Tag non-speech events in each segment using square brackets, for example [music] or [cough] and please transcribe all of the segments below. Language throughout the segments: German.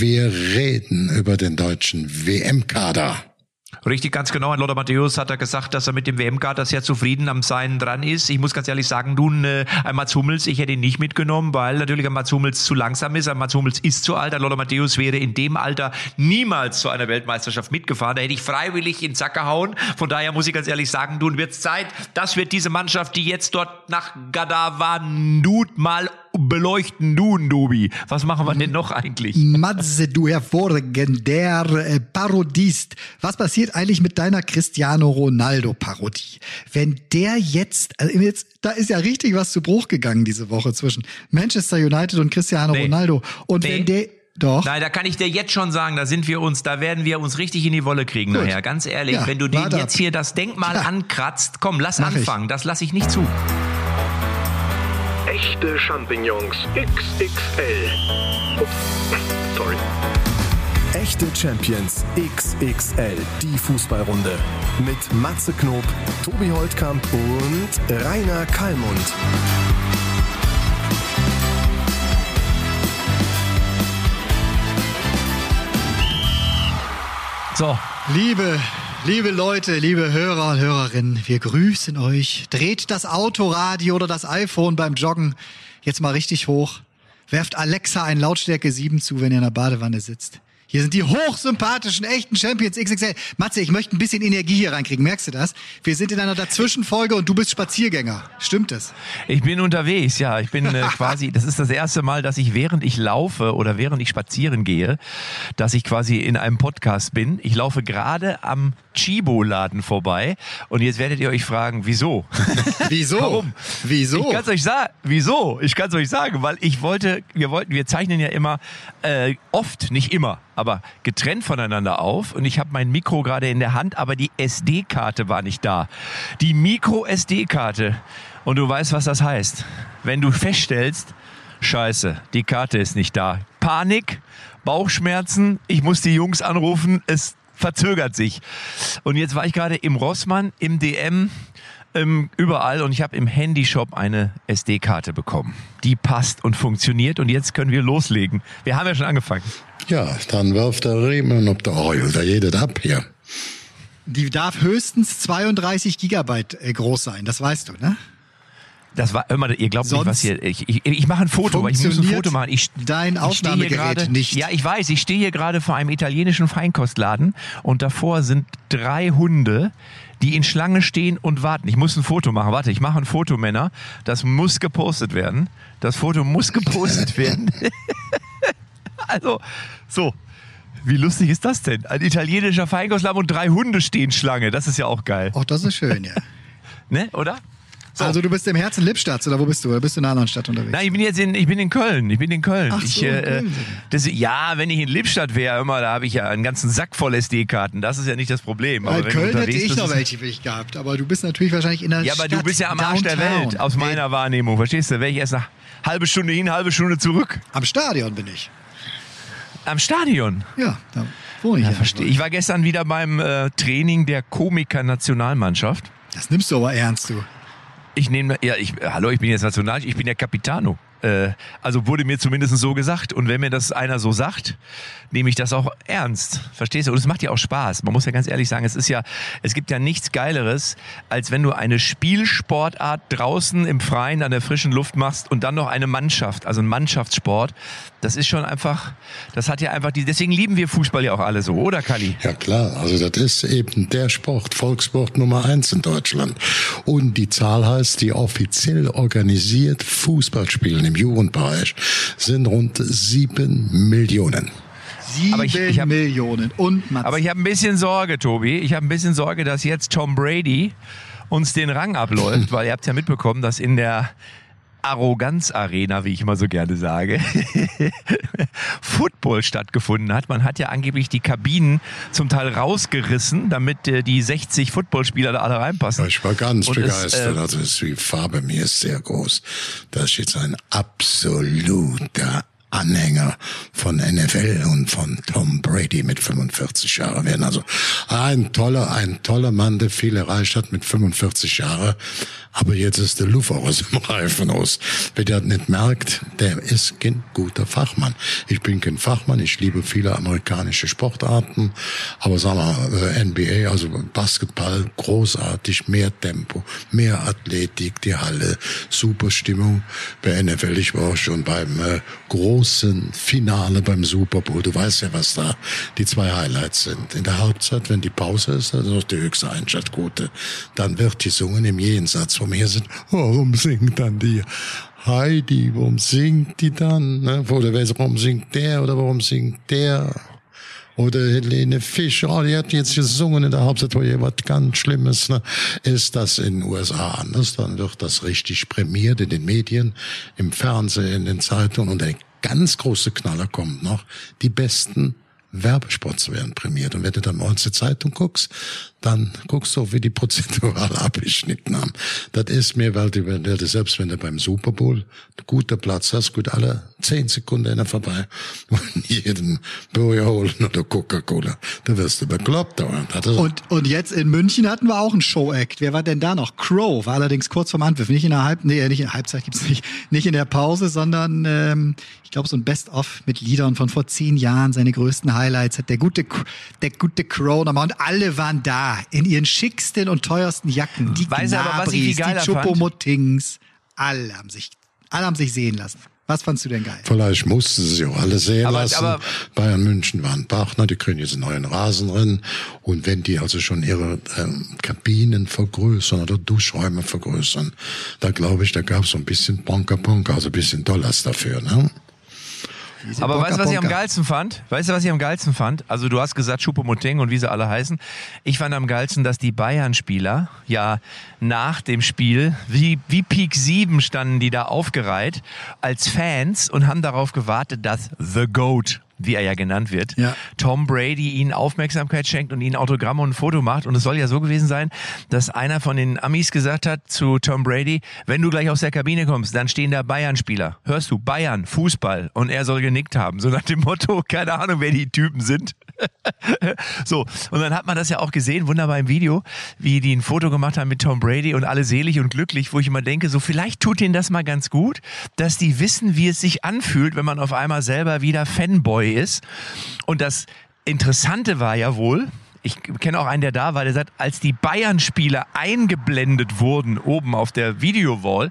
Wir reden über den deutschen WM-Kader. Richtig, ganz genau. Lothar Matthäus hat er gesagt, dass er mit dem WM-Kader sehr zufrieden am Sein dran ist. Ich muss ganz ehrlich sagen, nun, äh, ein Mats Hummels, ich hätte ihn nicht mitgenommen, weil natürlich ein Mats Hummels zu langsam ist. Ein Mats Hummels ist zu alt. Ein Lothar Matthäus wäre in dem Alter niemals zu einer Weltmeisterschaft mitgefahren. Da hätte ich freiwillig in Sack gehauen. Von daher muss ich ganz ehrlich sagen, nun wird es Zeit, dass wir diese Mannschaft, die jetzt dort nach Gadavanut mal beleuchten nun, Dobi. Was machen wir denn noch eigentlich? Matze, du hervorragender äh, Parodist. Was passiert eigentlich mit deiner Cristiano Ronaldo Parodie? Wenn der jetzt, also jetzt, da ist ja richtig was zu Bruch gegangen diese Woche zwischen Manchester United und Cristiano nee. Ronaldo. Und nee. wenn der doch. Nein, da kann ich dir jetzt schon sagen, da sind wir uns, da werden wir uns richtig in die Wolle kriegen Gut. nachher. Ganz ehrlich, ja, wenn du den jetzt hier das Denkmal ja. ankratzt, komm, lass Mach anfangen. Ich. Das lasse ich nicht zu. Echte Champignons XXL. Ups, sorry. Echte Champions XXL, die Fußballrunde. Mit Matze Knob, Tobi Holtkamp und Rainer Kallmund. So. Liebe Liebe Leute, liebe Hörer und Hörerinnen, wir grüßen euch. Dreht das Autoradio oder das iPhone beim Joggen jetzt mal richtig hoch. Werft Alexa ein Lautstärke 7 zu, wenn ihr in der Badewanne sitzt. Hier sind die hochsympathischen, echten Champions XXL. Matze, ich möchte ein bisschen Energie hier reinkriegen. Merkst du das? Wir sind in einer Dazwischenfolge und du bist Spaziergänger. Stimmt das? Ich bin unterwegs, ja. Ich bin äh, [laughs] quasi, das ist das erste Mal, dass ich während ich laufe oder während ich spazieren gehe, dass ich quasi in einem Podcast bin. Ich laufe gerade am Chibo-Laden vorbei und jetzt werdet ihr euch fragen, wieso? [laughs] Wieso? Warum? Wieso? Ich kann es euch sagen. Wieso? Ich kann es euch sagen, weil ich wollte, wir wollten, wir zeichnen ja immer äh, oft, nicht immer, aber getrennt voneinander auf und ich habe mein Mikro gerade in der Hand, aber die SD-Karte war nicht da. Die Micro-SD-Karte. Und du weißt, was das heißt. Wenn du feststellst, scheiße, die Karte ist nicht da. Panik, Bauchschmerzen, ich muss die Jungs anrufen, es verzögert sich. Und jetzt war ich gerade im Rossmann, im DM, ähm, überall und ich habe im Handyshop eine SD-Karte bekommen. Die passt und funktioniert und jetzt können wir loslegen. Wir haben ja schon angefangen. Ja, dann wirft der Riemen ob der Eul, da jedet ab hier. Die darf höchstens 32 Gigabyte äh, groß sein, das weißt du, ne? Das war immer, ihr glaubt Sonst nicht, was hier. Ich, ich, ich mache ein Foto, ich muss ein Foto machen. Ich, dein Aufnahmegerät grade, nicht. Ja, ich weiß, ich stehe hier gerade vor einem italienischen Feinkostladen und davor sind drei Hunde, die in Schlange stehen und warten. Ich muss ein Foto machen. Warte, ich mache ein Foto, Männer. Das muss gepostet werden. Das Foto muss gepostet werden. [laughs] also, so. Wie lustig ist das denn? Ein italienischer Feinkostladen und drei Hunde stehen Schlange. Das ist ja auch geil. Auch das ist schön, ja. [laughs] ne, oder? So. Also du bist im Herzen Lippstadt oder wo bist du? Oder bist du in einer anderen Stadt unterwegs? Nein, ich bin jetzt in, ich bin in Köln. Ich bin in Köln. Ach ich, so, äh, das, ja, wenn ich in Lippstadt wäre, immer, da habe ich ja einen ganzen Sack voll SD-Karten. Das ist ja nicht das Problem. Aber in Köln hätte ich noch welche für dich gehabt. Aber du bist natürlich wahrscheinlich in der Ja, aber Stadt, du bist ja am Arsch der Welt, aus meiner Wahrnehmung. Verstehst du? Wäre ich erst nach halbe Stunde hin, halbe Stunde zurück. Am Stadion bin ich. Am Stadion? Ja, da wohne ich. Ja, verstehe. Ich war gestern wieder beim äh, Training der Komiker-Nationalmannschaft. Das nimmst du aber ernst, du. Ich nehme, ja, ich, hallo, ich bin jetzt National, ich bin der Capitano. Äh, also wurde mir zumindest so gesagt. Und wenn mir das einer so sagt, nehme ich das auch ernst. Verstehst du? Und es macht ja auch Spaß. Man muss ja ganz ehrlich sagen, es ist ja, es gibt ja nichts Geileres, als wenn du eine Spielsportart draußen im Freien an der frischen Luft machst und dann noch eine Mannschaft, also ein Mannschaftssport. Das ist schon einfach, das hat ja einfach die, deswegen lieben wir Fußball ja auch alle so, oder Kali? Ja klar, also das ist eben der Sport, Volkssport Nummer eins in Deutschland. Und die Zahl heißt, die offiziell organisiert Fußball spielen im Jugendbereich sind rund sieben Millionen. Sieben aber ich, ich hab, Millionen und Mats. Aber ich habe ein bisschen Sorge, Tobi. Ich habe ein bisschen Sorge, dass jetzt Tom Brady uns den Rang abläuft, [laughs] weil ihr habt ja mitbekommen, dass in der Arroganz-Arena, wie ich immer so gerne sage, [laughs] Football stattgefunden hat. Man hat ja angeblich die Kabinen zum Teil rausgerissen, damit äh, die 60 Footballspieler da alle reinpassen. Ich war ganz Und begeistert. Es, äh, also die Farbe mir ist sehr groß. Das ist jetzt ein absoluter Anhänger von NFL und von Tom Brady mit 45 Jahren werden. Also ein toller, ein toller Mann, der viel erreicht hat mit 45 Jahren. Aber jetzt ist der Luft aus [laughs] dem Reifen aus. Wer das nicht merkt, der ist kein guter Fachmann. Ich bin kein Fachmann, ich liebe viele amerikanische Sportarten, aber sagen wir, äh, NBA, also Basketball, großartig, mehr Tempo, mehr Athletik, die Halle, super Stimmung. Bei NFL, ich war auch schon beim äh, großen Finale beim Super Bowl. Du weißt ja, was da die zwei Highlights sind. In der Halbzeit, wenn die Pause ist, ist noch die höchste Einschaltquote, dann wird gesungen im Jenseits von mir sind, warum singt dann die Heidi, warum singt die dann? Ne? Oder warum singt der oder warum singt der? Oder Helene Fischer, oh, die hat jetzt gesungen in der Hauptstadt, wo was ganz Schlimmes. Ne? Ist das in den USA anders? Dann wird das richtig prämiert in den Medien, im Fernsehen, in den Zeitungen. Und der ganz große Knaller kommt noch. Die besten Werbespots werden prämiert. Und wenn du dann morgens die Zeitung guckst, dann guckst du wie die prozentual [laughs] abgeschnitten haben. Das ist mir, weil du selbst wenn du beim Super Bowl guten Platz hast, gut alle zehn Sekunden einer vorbei [laughs] und jeden Burger holen oder Coca-Cola, da wirst du bekloppt. Und, und jetzt in München hatten wir auch einen Show-Act. Wer war denn da noch? Crow war allerdings kurz vorm Anpfiff. Nicht in der Halb, nee, nicht in der Halbzeit gibt's nicht, nicht in der Pause, sondern ähm, ich glaube so ein Best-of mit Liedern von vor zehn Jahren, seine größten Highlights hat der gute, der gute Crow nochmal und alle waren da in ihren schicksten und teuersten Jacken. Die Weiß aber, was ich Gnabris, die? Choupo-Mottings. Alle haben sich, alle haben sich sehen lassen. Was fandst du denn geil? Vielleicht mussten sie sich auch alle sehen Aber- lassen. aber- Bayern München waren Partner, die kriegen jetzt einen neuen Rasen drin. Und wenn die also schon ihre ähm, Kabinen vergrößern oder Duschräume vergrößern, da glaube ich, da gab es so ein bisschen Bonka Bonka, also ein bisschen Dollars dafür. Ne? Aber Bonka weißt du, was ich am geilsten fand? Weißt du, was ich am geilsten fand? Also du hast gesagt Choupo-Moting und wie sie alle heißen. Ich fand am geilsten, dass die Bayern-Spieler ja nach dem Spiel, wie, wie Peak 7 standen die da aufgereiht als Fans und haben darauf gewartet, dass The Goat wie er ja genannt wird, Ja. Tom Brady ihnen Aufmerksamkeit schenkt und ihnen Autogramme und ein Foto macht. Und es soll ja so gewesen sein, dass einer von den Amis gesagt hat zu Tom Brady, wenn du gleich aus der Kabine kommst, dann stehen da Bayern-Spieler. Hörst du, Bayern, Fußball. Und er soll genickt haben. So nach dem Motto, keine Ahnung, wer die Typen sind. [laughs] so, und dann hat man das ja auch gesehen, wunderbar im Video, wie die ein Foto gemacht haben mit Tom Brady und alle selig und glücklich, wo ich immer denke, so vielleicht tut ihnen das mal ganz gut, dass die wissen, wie es sich anfühlt, wenn man auf einmal selber wieder Fanboy ist. Und das Interessante war ja wohl, ich kenne auch einen, der da war, der sagt, als die Bayern-Spieler eingeblendet wurden oben auf der Videowall,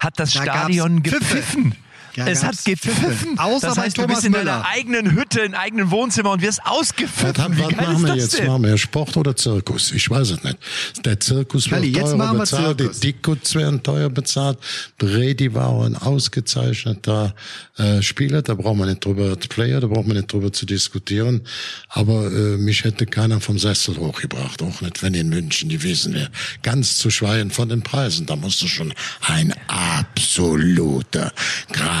hat das Da Stadion gepfiffen. Ja, es hat gepfiffen. Außer das heißt, du Thomas bist in Müller. deiner eigenen Hütte, in eigenen Wohnzimmer und wirst Was, ausgepfiffen. haben- was machen wir jetzt? denn? Machen wir Sport oder Zirkus? Ich weiß es nicht. Der Zirkus wird Kalli, jetzt teurer machen wir bezahlt, Zirkus. die Dickuts werden teuer bezahlt. Brady war ein ausgezeichneter äh, Spieler, da braucht man nicht drüber, Player, da braucht man nicht drüber zu diskutieren. Aber äh, mich hätte keiner vom Sessel hochgebracht, auch nicht, wenn in München gewesen wäre. Ganz zu schweigen von den Preisen, da musst du schon ein absoluter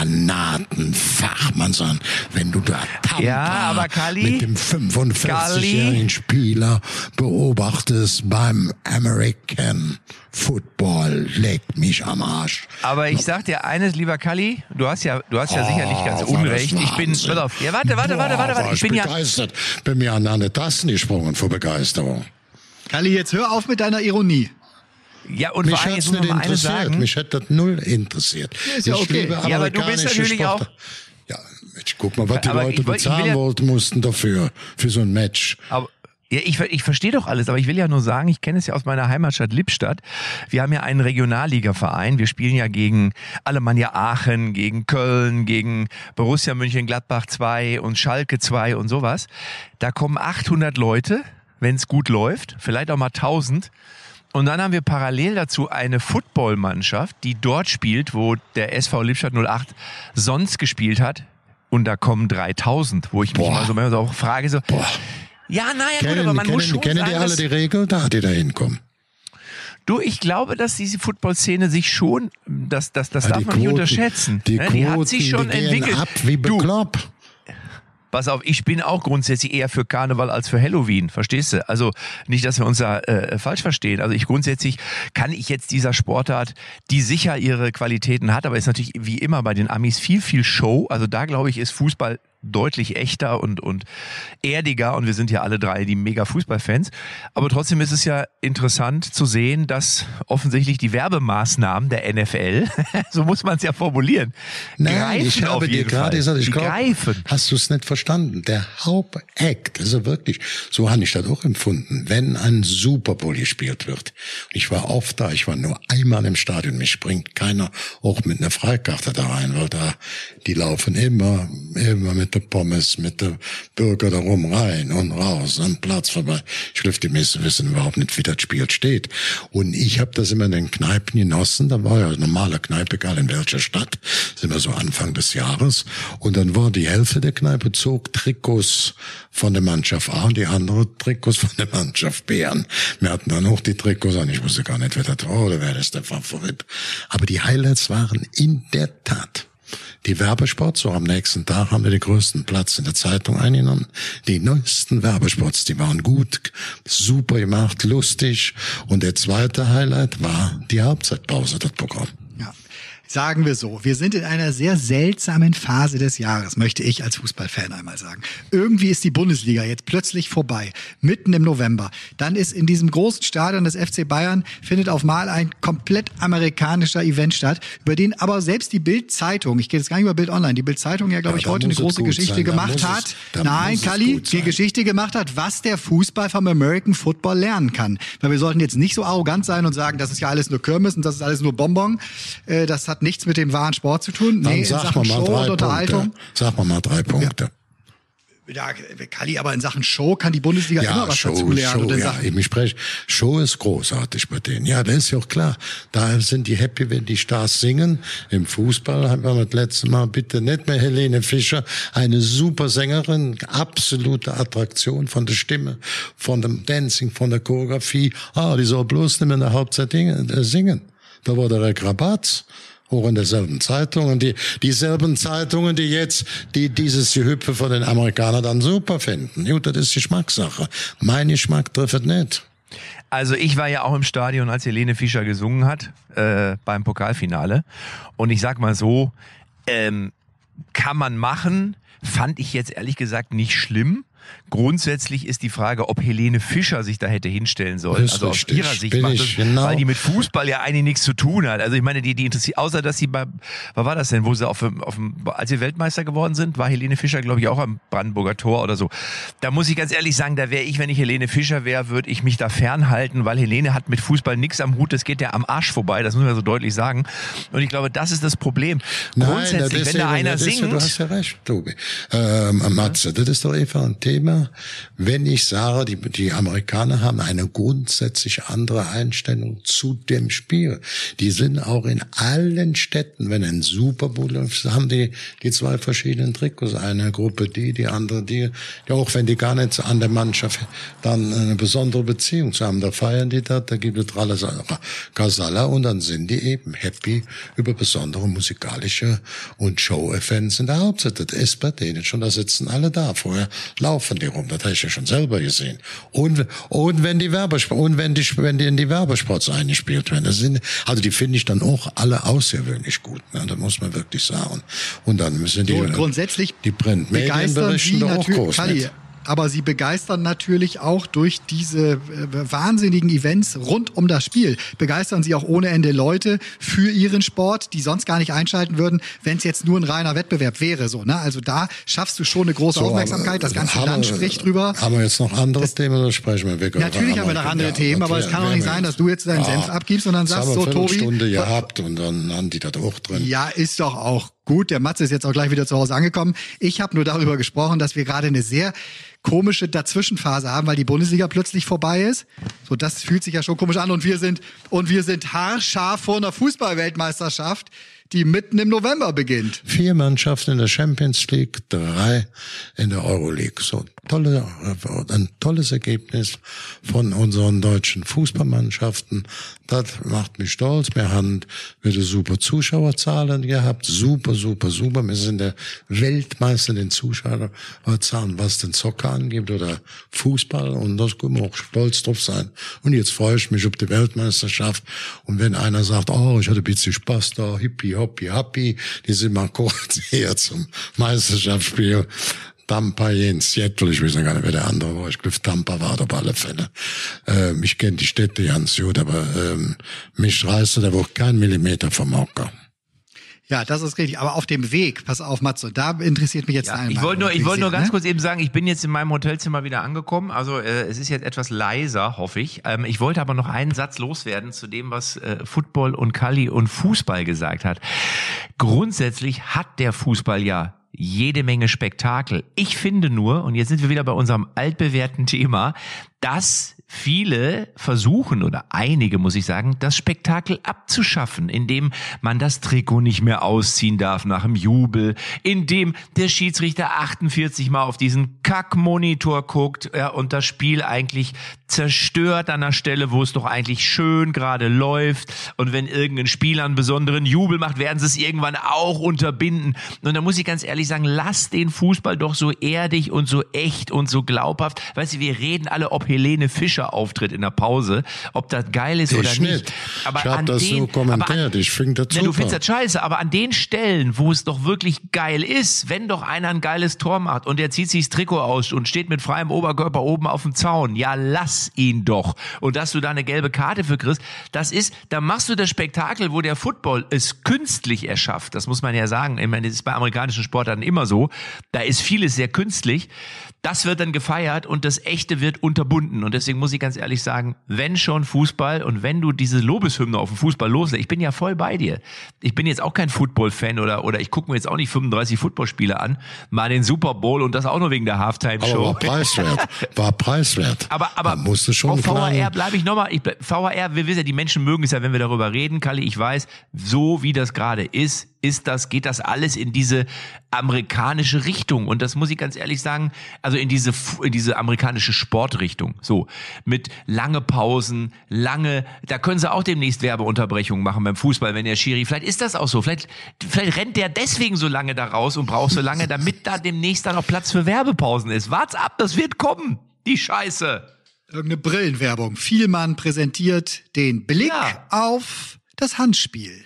Granatenfachmann sein, wenn du da Tampa Ja, aber Kalli- mit dem 45-jährigen Spieler beobachtest beim American Football. Leck mich am Arsch. Aber ich sag dir eines, lieber Kalli, du hast ja, du hast ja sicherlich ganz Oh, Unrecht. Ich bin, pass auf, ja, warte, warte, warte, Boah, warte, war warte. Ich bin ja, begeistert. Bin mir an eine Tasten gesprungen vor Begeisterung. Kalli, jetzt hör auf mit deiner Ironie. Ja, und Mich jetzt muss nicht interessiert. sagen. Mich hätte das null interessiert. ist ja ich okay. liebe Ja, aber du bist natürlich Sport. auch- Ja, Mensch, guck mal, was die Aber Leute ich wollt- ich will bezahlen ja- wollten, mussten dafür, für so ein Match. Aber ja, ich, ver- ich verstehe doch alles, aber ich will ja nur sagen, ich kenne es ja aus meiner Heimatstadt Lippstadt. Wir haben ja einen Regionalligaverein. Wir spielen ja gegen Alemannia Aachen, gegen Köln, gegen Borussia Mönchengladbach 2 und Schalke 2 und sowas. Da kommen 800 Leute, wenn es gut läuft, vielleicht auch mal 1000. Und dann haben wir parallel dazu eine Footballmannschaft, die dort spielt, wo der SV Lippstadt 08 sonst gespielt hat. Und da kommen 3000, wo ich mich Boah. mal so, manchmal so auch frage, so, Boah. ja, naja, gut, aber man muss kennen, schon kennen sagen, die alle die Regel? Da, die da hinkommen. du, ich glaube, dass diese Football-Szene sich schon, das, das, das Ja, darf man nicht Quoten- unterschätzen. Die ne? Quoten, die hat sich schon entwickelt. ab wie du, bekloppt. Pass auf, ich bin auch grundsätzlich eher für Karneval als für Halloween, verstehst du? Also nicht, dass wir uns da äh, falsch verstehen. Also ich grundsätzlich kann ich jetzt dieser Sportart, die sicher ihre Qualitäten hat, aber ist natürlich wie immer bei den Amis viel, viel Show. Also da glaube ich, ist Fußball deutlich echter und, und erdiger und wir sind ja alle drei die mega Fußballfans. Aber trotzdem ist es ja interessant zu sehen, dass offensichtlich die Werbemaßnahmen der NFL, [laughs] so muss man es ja formulieren, Nein, greifen ich habe dir gerade gesagt, ich glaube, hast du es nicht verstanden. Der Hauptakt, also wirklich, so habe ich das auch empfunden, wenn ein Super Bowl gespielt wird. Ich war oft da, ich war nur einmal im Stadion, mich bringt keiner auch mit einer Freikarte da rein, weil da, die laufen immer, immer mit der Pommes, mit der Bürger da rum rein und raus, am Platz vorbei. Meisten wissen überhaupt nicht, wie das Spiel steht. Und ich habe das immer in den Kneipen genossen, da war ja eine normale Kneipe, egal in welcher Stadt, sind wir so Anfang des Jahres. Und dann war die Hälfte der Kneipe zog Trikots von der Mannschaft A und die andere Trikots von der Mannschaft B an. Wir hatten dann auch die Trikots an. Ich wusste gar nicht, wer das war oder wer das der Favorit. Aber die Highlights waren in der Tat die Werbespots, so am nächsten Tag haben wir den größten Platz in der Zeitung eingenommen. Die neuesten Werbespots, die waren gut, super gemacht, lustig. Und der zweite Highlight war die Halbzeitpause, das Programm. Sagen wir so, wir sind in einer sehr seltsamen Phase des Jahres, möchte ich als Fußballfan einmal sagen. Irgendwie ist die Bundesliga jetzt plötzlich vorbei, mitten im November. Dann ist in diesem großen Stadion des FC Bayern findet auf Mal ein komplett amerikanischer Event statt, über den aber selbst die Bild-Zeitung, ich gehe jetzt gar nicht über Bild Online, die Bild-Zeitung ja, glaube Ja, ich, heute eine große Geschichte sein, gemacht es- hat. Nein, Kali, die. Geschichte gemacht hat, was der Fußball vom American Football lernen kann. Weil wir sollten jetzt nicht so arrogant sein und sagen, das ist ja alles nur Kirmes und das ist alles nur Bonbon. Äh, Das hat nichts mit dem wahren Sport zu tun. Dann Nee, in sag Sachen mal mal Show und drei Unterhaltung. Punkte. Sag mal mal drei Punkte. Ja, Kali, aber in Sachen Show kann die Bundesliga immer was Show, dazu lernen. Show, und in ja, Sachen, eben ich spreche, Show ist großartig bei denen. Ja, das ist ja auch klar. Da sind die happy, wenn die Stars singen. Im Fußball haben wir das letzte Mal bitte nicht mehr Helene Fischer, eine super Sängerin, absolute Attraktion von der Stimme, von dem Dancing, von der Choreografie. Ah, die soll bloß nicht mehr in der Hauptzeit singen. Da war der Rick Rabatz auch in derselben Zeitung und die dieselben Zeitungen, die jetzt die dieses Gehüpfe von den Amerikanern dann super finden. Gut, das ist Geschmackssache. Mein Geschmack trifft nicht. Also ich war ja auch im Stadion, als Helene Fischer gesungen hat äh, beim Pokalfinale. Und ich sag mal so, ähm, kann man machen, fand ich jetzt ehrlich gesagt nicht schlimm. Grundsätzlich ist die Frage, ob Helene Fischer sich da hätte hinstellen sollen. Also aus ihrer Sicht macht das, genau. weil die mit Fußball ja eigentlich nichts zu tun hat. Also ich meine, die, die interessiert, außer dass sie bei, was war das denn, wo sie auf, dem- auf als sie Weltmeister geworden sind, war Helene Fischer, glaube ich, auch am Brandenburger Tor oder so. Da muss ich ganz ehrlich sagen, da wäre ich, wenn ich Helene Fischer wäre, würde ich mich da fernhalten, weil Helene hat mit Fußball nichts am Hut, das geht ja am Arsch vorbei, das muss man so deutlich sagen. Und ich glaube, das ist das Problem. Grundsätzlich, das ist wenn da einer ist ja- singt, Du hast ja recht, Tobi. Ähm, Matze, das ist doch einfach ein Thema. Wenn ich sage, die, die Amerikaner haben eine grundsätzlich andere Einstellung zu dem Spiel. Die sind auch in allen Städten, wenn ein Super Bowl ist, haben die, die zwei verschiedenen Trikots. Eine Gruppe die, die andere die. Ja, auch wenn die gar nicht an der Mannschaft dann eine besondere Beziehung zu haben, da feiern die das, da gibt es alles Kasala und dann sind die eben happy über besondere musikalische und Show-Events in der Hauptzeit. Das ist bei denen schon, da sitzen alle da. Vorher laufen die rum, das habe ich ja schon selber gesehen. Und, und wenn die Werbespots, und wenn die, wenn die in die Werbespots eingespielt werden, das sind, also die finde ich dann auch alle außergewöhnlich gut, ne? da muss man wirklich sagen. Und dann müssen die, so, und grundsätzlich die Printmedien berichten da auch groß Kali, mit. Aber sie begeistern natürlich auch durch diese äh, wahnsinnigen Events rund um das Spiel. Begeistern sie auch ohne Ende Leute für ihren Sport, die sonst gar nicht einschalten würden, wenn es jetzt nur ein reiner Wettbewerb wäre. So, ne? Also da schaffst du schon eine große So, Aufmerksamkeit. Das ganze haben Land spricht drüber. Haben wir jetzt noch andere Themen oder sprechen wir weg? Natürlich haben wir noch andere Themen, aber es kann doch nicht sein, dass du jetzt deinen Senf abgibst und dann sagst, so, Tobi, Stunde gehabt und dann haben die das auch drin. Ja, ist doch auch gut. Der Matze ist jetzt auch gleich wieder zu Hause angekommen. Ich habe nur darüber gesprochen, dass wir gerade eine sehr komische Dazwischenphase haben, weil die Bundesliga plötzlich vorbei ist. So, das fühlt sich ja schon komisch an und wir sind und wir sind haarscharf vor einer Fußballweltmeisterschaft, die mitten im November beginnt. Vier Mannschaften in der Champions League, drei in der Euroleague. So tolle, ein tolles Ergebnis von unseren deutschen Fußballmannschaften. Das macht mich stolz. Wir haben wieder super Zuschauerzahlen gehabt. Super, super, super. Wir sind der Weltmeister in den Zuschauerzahlen, was den Soccer angeht oder Fußball. Und das können wir auch stolz drauf sein. Und jetzt freue ich mich auf die Weltmeisterschaft. Und wenn einer sagt, oh, ich hatte ein bisschen Spaß da, hippie, hoppie, happy, die sind mal [laughs] kurz her zum Meisterschaftsspiel. Tampa in Seattle, ich weiß gar nicht, wer der andere war. Ich glaube, Tampa war auf alle Fälle. Ähm, ich kenne die Städte ganz gut, aber ähm, mich reißt da wohl kein Millimeter vom Hocker. Ja, das ist richtig. Aber auf dem Weg, pass auf, Matzo, da interessiert mich jetzt Ja, ich wollte nur, ich wollte nur ganz ne? kurz eben sagen, ich bin jetzt in meinem Hotelzimmer wieder angekommen. Also äh, es ist jetzt etwas leiser, hoffe ich. Ähm, ich wollte aber noch einen Satz loswerden zu dem, was äh, Football und Kali und Fußball gesagt hat. Grundsätzlich hat der Fußball ja jede Menge Spektakel. Ich finde nur, und jetzt sind wir wieder bei unserem altbewährten Thema, dass viele versuchen oder einige, muss ich sagen, das Spektakel abzuschaffen, indem man das Trikot nicht mehr ausziehen darf nach dem Jubel, indem der Schiedsrichter 48 mal auf diesen Kackmonitor guckt ja, und das Spiel eigentlich zerstört an der Stelle, wo es doch eigentlich schön gerade läuft. Und wenn irgendein Spieler einen besonderen Jubel macht, werden sie es irgendwann auch unterbinden. Und da muss ich ganz ehrlich sagen, lass den Fußball doch so erdig und so echt und so glaubhaft. Weißt du, wir reden alle, ob Helene Fischer auftritt in der Pause, ob das geil ist oder Ich nicht. nicht. Aber ich habe an das den, so kommentiert. aber ich finde das super. du findest das scheiße, aber an den Stellen, wo es doch wirklich geil ist, wenn doch einer ein geiles Tor macht und der zieht sich das Trikot aus und steht mit freiem Oberkörper oben auf dem Zaun, ja, lass ihn doch. Und dass du da eine gelbe Karte für kriegst, das ist, da machst du das Spektakel, wo der Football es künstlich erschafft. Das muss man ja sagen. Ich meine, das ist bei amerikanischen Sportarten immer so. Da ist vieles sehr künstlich. Das wird dann gefeiert und das Echte wird unterbunden. Und deswegen muss ich ganz ehrlich sagen, wenn schon Fußball und wenn du diese Lobeshymne auf den Fußball loslässt, ich bin ja voll bei dir. Ich bin jetzt auch kein Football-Fan oder, oder ich gucke mir jetzt auch nicht 35 Footballspiele an, mal den Super Bowl und das auch nur wegen der Halftime-Show. war preiswert. War preiswert. [laughs] Aber, aber da musste schon auf VAR bleibe ich nochmal. VAR, wir wissen ja, die Menschen mögen es ja, wenn wir darüber reden. Kalli, ich weiß, so wie das gerade ist, ist das, geht das alles in diese amerikanische Richtung. Und das muss ich ganz ehrlich sagen, also in diese, in diese amerikanische Sportrichtung. So, mit lange Pausen, lange, da können sie auch demnächst Werbeunterbrechungen machen beim Fußball, wenn der Schiri, vielleicht ist das auch so. Vielleicht, vielleicht rennt der deswegen so lange da raus und braucht so lange, damit da demnächst dann auch Platz für Werbepausen ist. Wart's ab, das wird kommen. Die Scheiße. Irgendeine Brillenwerbung. Vielmann präsentiert den Blick Ja. auf das Handspiel.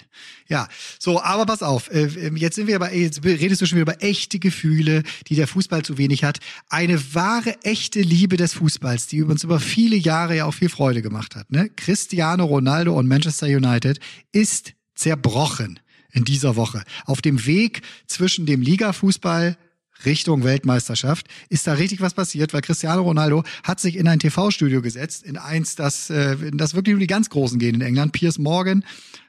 Ja, so, aber pass auf, äh, jetzt sind wir aber, jetzt redest du schon wieder über echte Gefühle, die der Fußball zu wenig hat. Eine wahre, echte Liebe des Fußballs, die uns über viele Jahre ja auch viel Freude gemacht hat. Ne? Cristiano Ronaldo und Manchester United ist zerbrochen in dieser Woche. Auf dem Weg zwischen dem Ligafußball Richtung Weltmeisterschaft ist da richtig was passiert, weil Cristiano Ronaldo hat sich in ein TV-Studio gesetzt, in eins, das, äh, das wirklich nur die ganz Großen gehen in England. Piers Morgan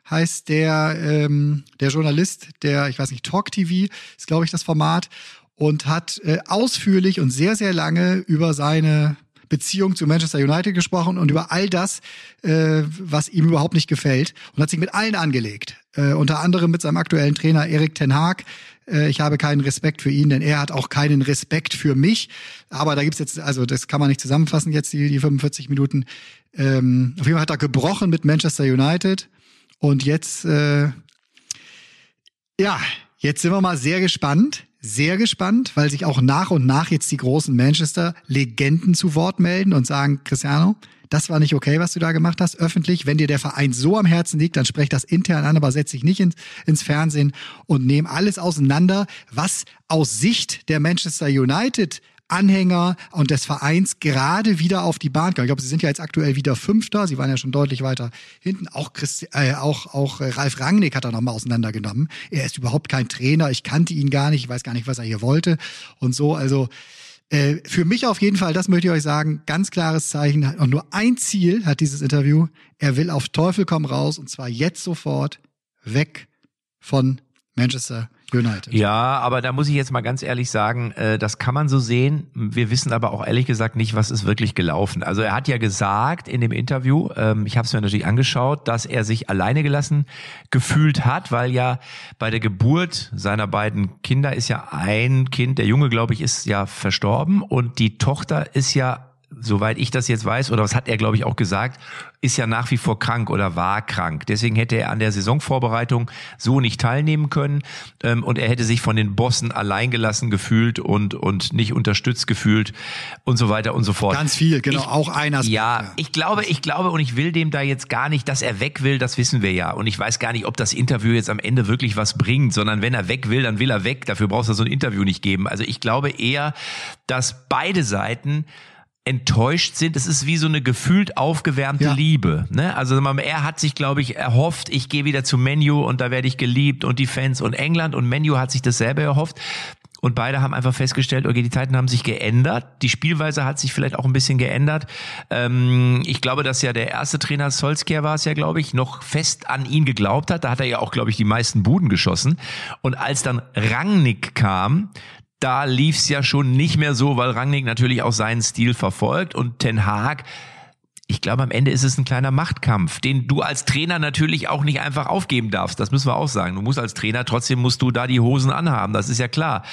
heißt der, ähm, der Journalist, der, ich weiß nicht, Talk TV ist, glaube ich, das Format und hat äh, ausführlich und sehr, sehr lange über seine Beziehung zu Manchester United gesprochen und über all das, äh, was ihm überhaupt nicht gefällt und hat sich mit allen angelegt. Äh, unter anderem mit seinem aktuellen Trainer Erik Ten Haag. Äh, ich habe keinen Respekt für ihn, denn er hat auch keinen Respekt für mich. Aber da gibt's jetzt, also das kann man nicht zusammenfassen jetzt, die, die 45 Minuten. Ähm, auf jeden Fall hat er gebrochen mit Manchester United und jetzt, äh, ja, jetzt sind wir mal sehr gespannt. Sehr gespannt, weil sich auch nach und nach jetzt die großen Manchester-Legenden zu Wort melden und sagen, Cristiano, das war nicht okay, was du da gemacht hast, öffentlich. Wenn dir der Verein so am Herzen liegt, dann sprech das intern an, aber setz dich nicht ins, ins Fernsehen und nehm alles auseinander, was aus Sicht der Manchester United Anhänger und des Vereins gerade wieder auf die Bahn kommen. Ich glaube, sie sind ja jetzt aktuell wieder Fünfter. Sie waren ja schon deutlich weiter hinten. Auch, Christi äh, auch, auch äh, Ralf Rangnick hat er nochmal auseinandergenommen. Er ist überhaupt kein Trainer. Ich kannte ihn gar nicht. Ich weiß gar nicht, was er hier wollte und so. Also äh, für mich auf jeden Fall, das möchte ich euch sagen, ganz klares Zeichen. Und nur ein Ziel hat dieses Interview. Er will auf Teufel komm raus und zwar jetzt sofort weg von Manchester United. Ja, aber da muss ich jetzt mal ganz ehrlich sagen, äh, das kann man so sehen. Wir wissen aber auch ehrlich gesagt nicht, was ist wirklich gelaufen. Also er hat ja gesagt in dem Interview, ähm, ich habe es mir natürlich angeschaut, dass er sich alleine gelassen gefühlt hat, weil ja bei der Geburt seiner beiden Kinder ist ja ein Kind, der Junge, glaube ich, ist ja verstorben und die Tochter ist ja soweit ich das jetzt weiß, oder was hat er, glaube ich, auch gesagt, ist ja nach wie vor krank oder war krank. Deswegen hätte er an der Saisonvorbereitung so nicht teilnehmen können ähm, und er hätte sich von den Bossen alleingelassen gefühlt und, und nicht unterstützt gefühlt und so weiter und so fort. Ganz viel, genau, ich, auch einer. Ja, ich glaube, ich glaube und ich will dem da jetzt gar nicht, dass er weg will, das wissen wir ja. Und ich weiß gar nicht, ob das Interview jetzt am Ende wirklich was bringt, sondern wenn er weg will, dann will er weg. Dafür brauchst du so ein Interview nicht geben. Also ich glaube eher, dass beide Seiten enttäuscht sind. Es ist wie so eine gefühlt aufgewärmte ja. Liebe. Ne? Also er hat sich, glaube ich, erhofft, ich gehe wieder zu Menu und da werde ich geliebt und die Fans und England und Menu hat sich dasselbe erhofft. Und beide haben einfach festgestellt, okay, die Zeiten haben sich geändert. Die Spielweise hat sich vielleicht auch ein bisschen geändert. Ähm, ich glaube, dass ja der erste Trainer Solskjaer war es ja, glaube ich, noch fest an ihn geglaubt hat. Da hat er ja auch, glaube ich, die meisten Buden geschossen. Und als dann Rangnick kam, da lief's ja schon nicht mehr so, weil Rangnick natürlich auch seinen Stil verfolgt und Ten Haag ich glaube, am Ende ist es ein kleiner Machtkampf, den du als Trainer natürlich auch nicht einfach aufgeben darfst. Das müssen wir auch sagen. Du musst als Trainer, trotzdem musst du da die Hosen anhaben. Das ist ja klar.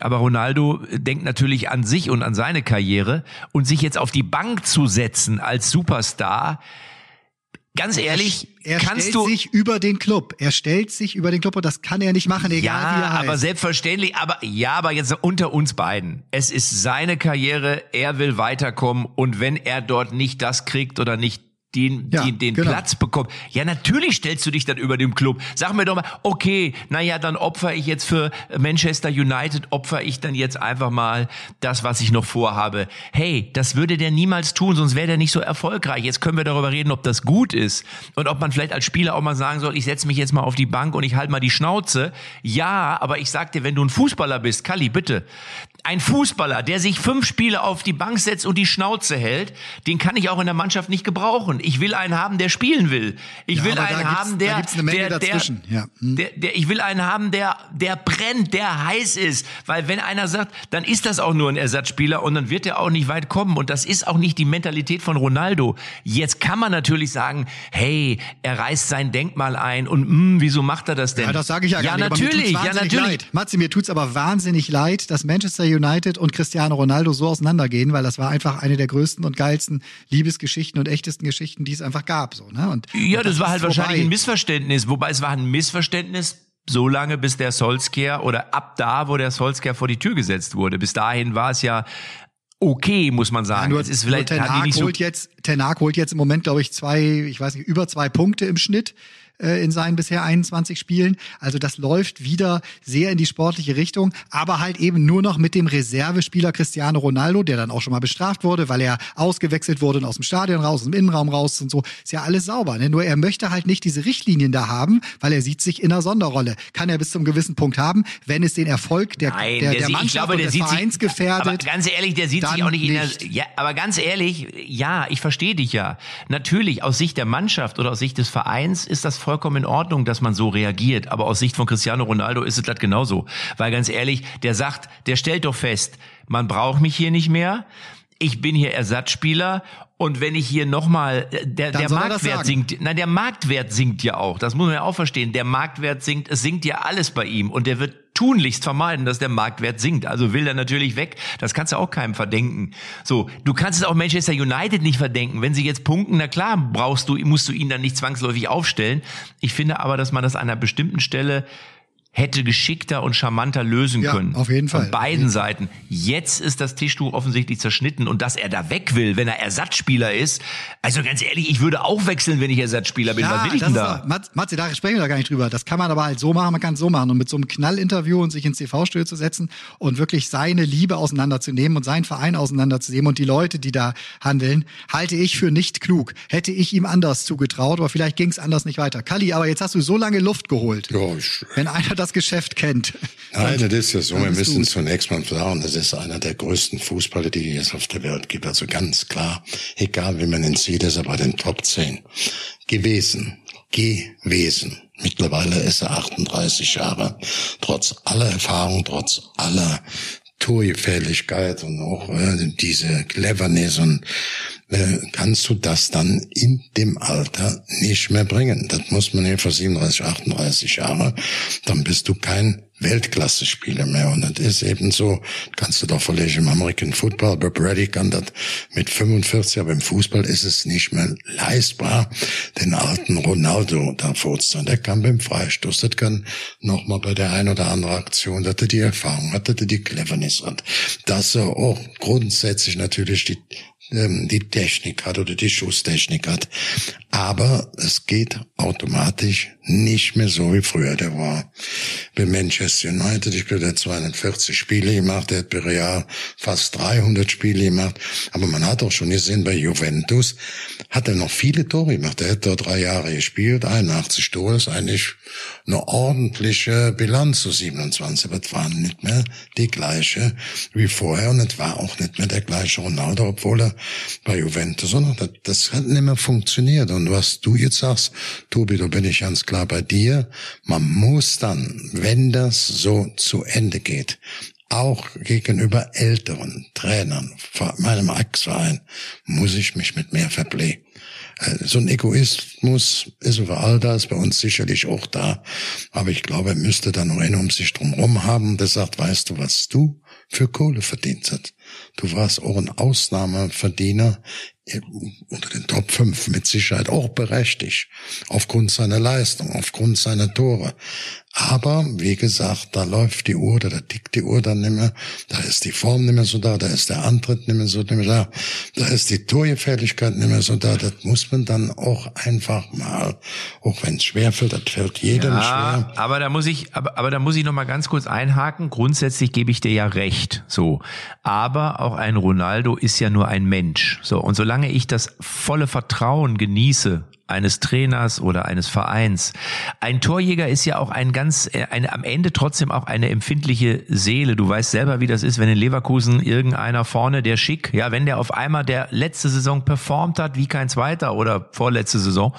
Aber Ronaldo denkt natürlich an sich und an seine Karriere und sich jetzt auf die Bank zu setzen als Superstar, ganz ehrlich, er kannst stellt du sich über den Club. Er stellt sich über den Club und das kann er nicht machen, egal ja, wie er heißt. aber selbstverständlich, aber ja, aber jetzt unter uns beiden. Es ist seine Karriere, er will weiterkommen und wenn er dort nicht das kriegt oder nicht den, Ja, den, den genau. Platz bekommt. Ja, natürlich stellst du dich dann über dem Club. Sag mir doch mal, okay, naja, dann opfer ich jetzt für Manchester United, opfer ich dann jetzt einfach mal das, was ich noch vorhabe. Hey, das würde der niemals tun, sonst wäre der nicht so erfolgreich. Jetzt können wir darüber reden, ob das gut ist und ob man vielleicht als Spieler auch mal sagen soll, ich setze mich jetzt mal auf die Bank und ich halte mal die Schnauze. Ja, aber ich sag dir, wenn du ein Fußballer bist, Kalli, bitte, ein Fußballer, der sich fünf Spiele auf die Bank setzt und die Schnauze hält, den kann ich auch in der Mannschaft nicht gebrauchen. Ich will einen haben, der spielen will. Ich Ja, will einen haben, der, der, der, ja. Hm. der, der, ich will einen haben, der, der brennt, der heiß ist. Weil wenn einer sagt, dann ist das auch nur ein Ersatzspieler und dann wird er auch nicht weit kommen. Und das ist auch nicht die Mentalität von Ronaldo. Jetzt kann man natürlich sagen, hey, er reißt sein Denkmal ein und mh, wieso macht er das denn? Ja, das sage ich ja, ja gar nicht. natürlich, ja natürlich. Leid. Matze, mir tut's aber wahnsinnig leid, dass Manchester United und Cristiano Ronaldo so auseinandergehen, weil das war einfach eine der größten und geilsten Liebesgeschichten und echtesten Geschichten, die es einfach gab. So, ne? und, Ja, und das, war ist halt wahrscheinlich ein vorbei. Missverständnis. Wobei es war ein Missverständnis so lange, bis der Solskjaer oder ab da, wo der Solskjaer vor die Tür gesetzt wurde. Bis dahin war es ja okay, muss man sagen. Nur, es ist nur vielleicht Ten haben die Hag so holt jetzt, Ten Hag holt jetzt im Moment, glaube ich, zwei, ich weiß nicht, über zwei Punkte im Schnitt äh, in seinen bisher 21 Spielen. Also das läuft wieder sehr in die sportliche Richtung, aber halt eben nur noch mit dem Reservespieler Cristiano Ronaldo, der dann auch schon mal bestraft wurde, weil er ausgewechselt wurde und aus dem Stadion raus, aus dem Innenraum raus und so. Ist ja alles sauber. Ne? Nur er möchte halt nicht diese Richtlinien da haben, weil er sieht sich in einer Sonderrolle. Kann er bis zum gewissen Punkt haben, wenn es den Erfolg der, Nein, der, der, der sieht, Mannschaft glaube, und der des Vereins sich, gefährdet. Aber ganz ehrlich, der sieht sich auch nicht, nicht. in der, ja, aber ganz ehrlich, ja, ich verstehe dich ja. Natürlich, aus Sicht der Mannschaft oder aus Sicht des Vereins ist das vollkommen in Ordnung, dass man so reagiert. Aber aus Sicht von Cristiano Ronaldo ist es das genauso. Weil ganz ehrlich, der sagt, der stellt doch fest, man braucht mich hier nicht mehr. Ich bin hier Ersatzspieler und wenn ich hier nochmal, der, Dann der er das Marktwert sinkt, nein, der Marktwert sinkt ja auch. Das muss man ja auch verstehen. Der Marktwert sinkt, es sinkt ja alles bei ihm und der wird tunlichst vermeiden, dass der Marktwert sinkt. Also will er natürlich weg. Das kannst du auch keinem verdenken. So, du kannst es auch Manchester United nicht verdenken. Wenn sie jetzt punkten, na klar, brauchst du, musst du ihn dann nicht zwangsläufig aufstellen. Ich finde aber, dass man das an einer bestimmten Stelle hätte geschickter und charmanter lösen Ja, können. auf jeden Fall. Von beiden Seiten. Jetzt ist das Tischtuch offensichtlich zerschnitten und dass er da weg will, wenn er Ersatzspieler ist. Also ganz ehrlich, ich würde auch wechseln, wenn ich Ersatzspieler bin. Was will ich das denn ist da? Mat- Matze, da sprechen wir da gar nicht drüber. Das kann man aber halt so machen, man kann es so machen. Und mit so einem Knallinterview und sich ins TV-Studio zu setzen und wirklich seine Liebe auseinanderzunehmen und seinen Verein auseinanderzunehmen und die Leute, die da handeln, halte ich für nicht klug. Hätte ich ihm anders zugetraut, aber vielleicht ging es anders nicht weiter. Kalli, aber jetzt hast du so lange Luft geholt. Ja, ich, Wenn einer das Geschäft kennt. Nein, das ist ja so. Wir müssen du's. zunächst mal sagen, das ist einer der größten Fußballer, die es auf der Welt gibt. Also ganz klar, egal wie man ihn sieht, ist er bei den Top 10 gewesen. gewesen. Mittlerweile ist er 38 Jahre. Trotz aller Erfahrung, trotz aller Torgefährlichkeit und auch äh, diese Cleverness und äh, kannst du das dann in dem Alter nicht mehr bringen. Das muss man ja für 37, 38 Jahre. Dann bist du kein Weltklasse-Spieler mehr. Und das ist eben so, kannst du doch verlegen im American Football, Bob Brady kann das mit 45, aber im Fußball ist es nicht mehr leistbar, den alten Ronaldo da vorzunehmen. Der kann beim Freistoß, das kann nochmal bei der ein oder anderen Aktion, dass er die Erfahrung hat, dass er die Cleverness hat, dass er auch grundsätzlich natürlich die ähm, die Technik hat oder die Schusstechnik hat. Aber es geht automatisch nicht mehr so wie früher. Der war bei Manchester United, ich glaube, der hat 240 Spiele gemacht, der hat bei Real fast 300 Spiele gemacht. Aber man hat auch schon gesehen, bei Juventus hat er noch viele Tore gemacht. Er hat dort drei Jahre gespielt, 81 Tore ist eigentlich eine ordentliche Bilanz zu 27. Aber es waren nicht mehr die gleiche wie vorher und es war auch nicht mehr der gleiche Ronaldo, obwohl er bei Juventus, sondern das, das hat nicht mehr funktioniert. Und was du jetzt sagst, Tobi, da bin ich ganz klar bei dir. Man muss dann, wenn das so zu Ende geht, auch gegenüber älteren Trainern, meinem Ex-Verein, muss ich mich mit mehr verblähen. Äh, so ein Egoismus ist über all das bei uns sicherlich auch da. Aber ich glaube, er müsste da noch einen um sich drumherum haben, der sagt, weißt du, was du für Kohle verdient hast? Du warst auch ein Ausnahmeverdiener unter den Top 5 mit Sicherheit auch berechtigt, aufgrund seiner Leistung, aufgrund seiner Tore. Aber, wie gesagt, da läuft die Uhr, da tickt die Uhr dann nicht mehr, da ist die Form nicht mehr so da, da ist der Antritt nicht mehr so da, da ist die Torgefährlichkeit nicht mehr so da, das muss man dann auch einfach mal, auch wenn es schwerfällt, das fällt jedem ja, schwer. Aber da muss ich, aber, aber da muss ich noch mal ganz kurz einhaken. Grundsätzlich gebe ich dir ja recht, so. Aber auch ein Ronaldo ist ja nur ein Mensch, so. Und solange ich das volle Vertrauen genieße eines Trainers oder eines Vereins. Ein Torjäger ist ja auch ein ganz, äh, eine, am Ende trotzdem auch eine empfindliche Seele. Du weißt selber, wie das ist, wenn in Leverkusen irgendeiner vorne, der schick, ja, wenn der auf einmal der letzte Saison performt hat, wie kein zweiter oder vorletzte Saison,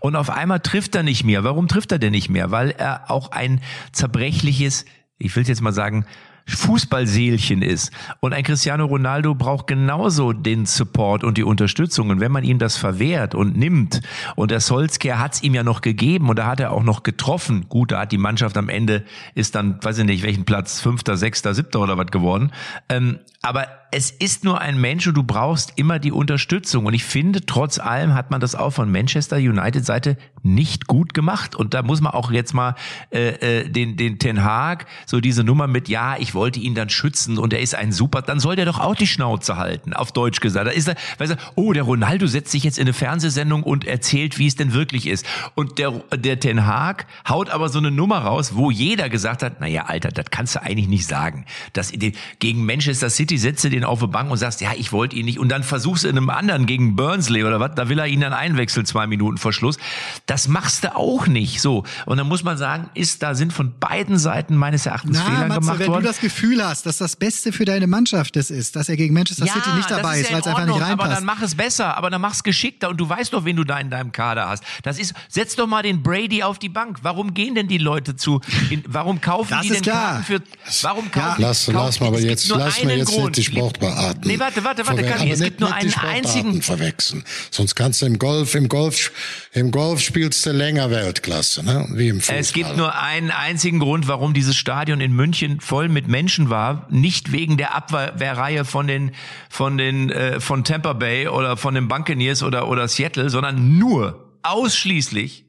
und auf einmal trifft er nicht mehr. Warum trifft er denn nicht mehr? Weil er auch ein zerbrechliches, ich will jetzt mal sagen, Fußballseelchen ist. Und ein Cristiano Ronaldo braucht genauso den Support und die Unterstützung. Und wenn man ihm das verwehrt und nimmt, und der Solskjaer hat es ihm ja noch gegeben und da hat er auch noch getroffen. Gut, da hat die Mannschaft am Ende ist dann, weiß ich nicht, welchen Platz, fünfter, sechster, siebter oder was geworden. Ähm, aber es ist nur ein Mensch und du brauchst immer die Unterstützung. Und ich finde, trotz allem hat man das auch von Manchester United Seite nicht gut gemacht. Und da muss man auch jetzt mal äh, äh, den, den Ten Haag, so diese Nummer mit, ja, ich wollte ihn dann schützen und er ist ein super, dann soll der doch auch die Schnauze halten, auf Deutsch gesagt. Da ist er, weißt du, oh, der Ronaldo setzt sich jetzt in eine Fernsehsendung und erzählt, wie es denn wirklich ist. Und der, der Ten Haag haut aber so eine Nummer raus, wo jeder gesagt hat, naja, Alter, das kannst du eigentlich nicht sagen. Das, gegen Manchester City setze den auf die Bank und sagst, ja, ich wollte ihn nicht. Und dann versuchst du in einem anderen gegen Burnsley oder was, da will er ihn dann einwechseln, zwei Minuten vor Schluss. Das machst du auch nicht. So. Und dann muss man sagen, ist, da sind von beiden Seiten meines Erachtens Na, Fehler Matze, gemacht wenn worden. Wenn du das Gefühl hast, dass das Beste für deine Mannschaft das ist, dass er gegen Manchester ja, City nicht dabei ist, ja weil es einfach nicht reinpasst. Aber dann mach es besser, aber dann mach es geschickter und du weißt doch, wen du da in deinem Kader hast. Das ist, setz doch mal den Brady auf die Bank. Warum gehen denn die Leute zu, in, warum kaufen das die denn klar. Karten für, warum kaufen ja, lass, kaufen, lass mal aber jetzt, lass mal jetzt Grund. nicht die Sportbararten. Nee, warte, warte, warte, Kami, es gibt nur einen einzigen. verwechseln. Sonst kannst du im Golf, im Golf, im Golf spielst du länger Weltklasse, ne? Wie im Fußball. Es gibt nur einen einzigen Grund, warum dieses Stadion in München voll mit Menschen war. Nicht wegen der Abwehrreihe von den, von den, äh, von Tampa Bay oder von den Buccaneers oder, oder Seattle, sondern nur ausschließlich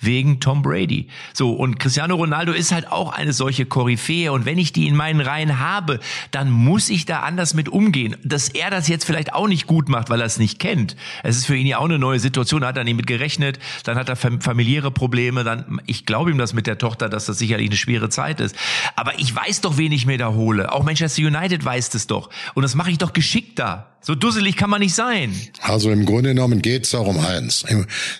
wegen Tom Brady. So, und Cristiano Ronaldo ist halt auch eine solche Koryphäe. Und wenn ich die in meinen Reihen habe, dann muss ich da anders mit umgehen. Dass er das jetzt vielleicht auch nicht gut macht, weil er es nicht kennt. Es ist für ihn ja auch eine neue Situation, hat er nicht mit gerechnet, dann hat er familiäre Probleme, dann, ich glaube ihm das mit der Tochter, dass das sicherlich eine schwere Zeit ist. Aber ich weiß doch, wen ich mir da hole. Auch Manchester United weiß das doch. Und das mache ich doch geschickter. So dusselig kann man nicht sein. Also im Grunde genommen geht es auch um eins.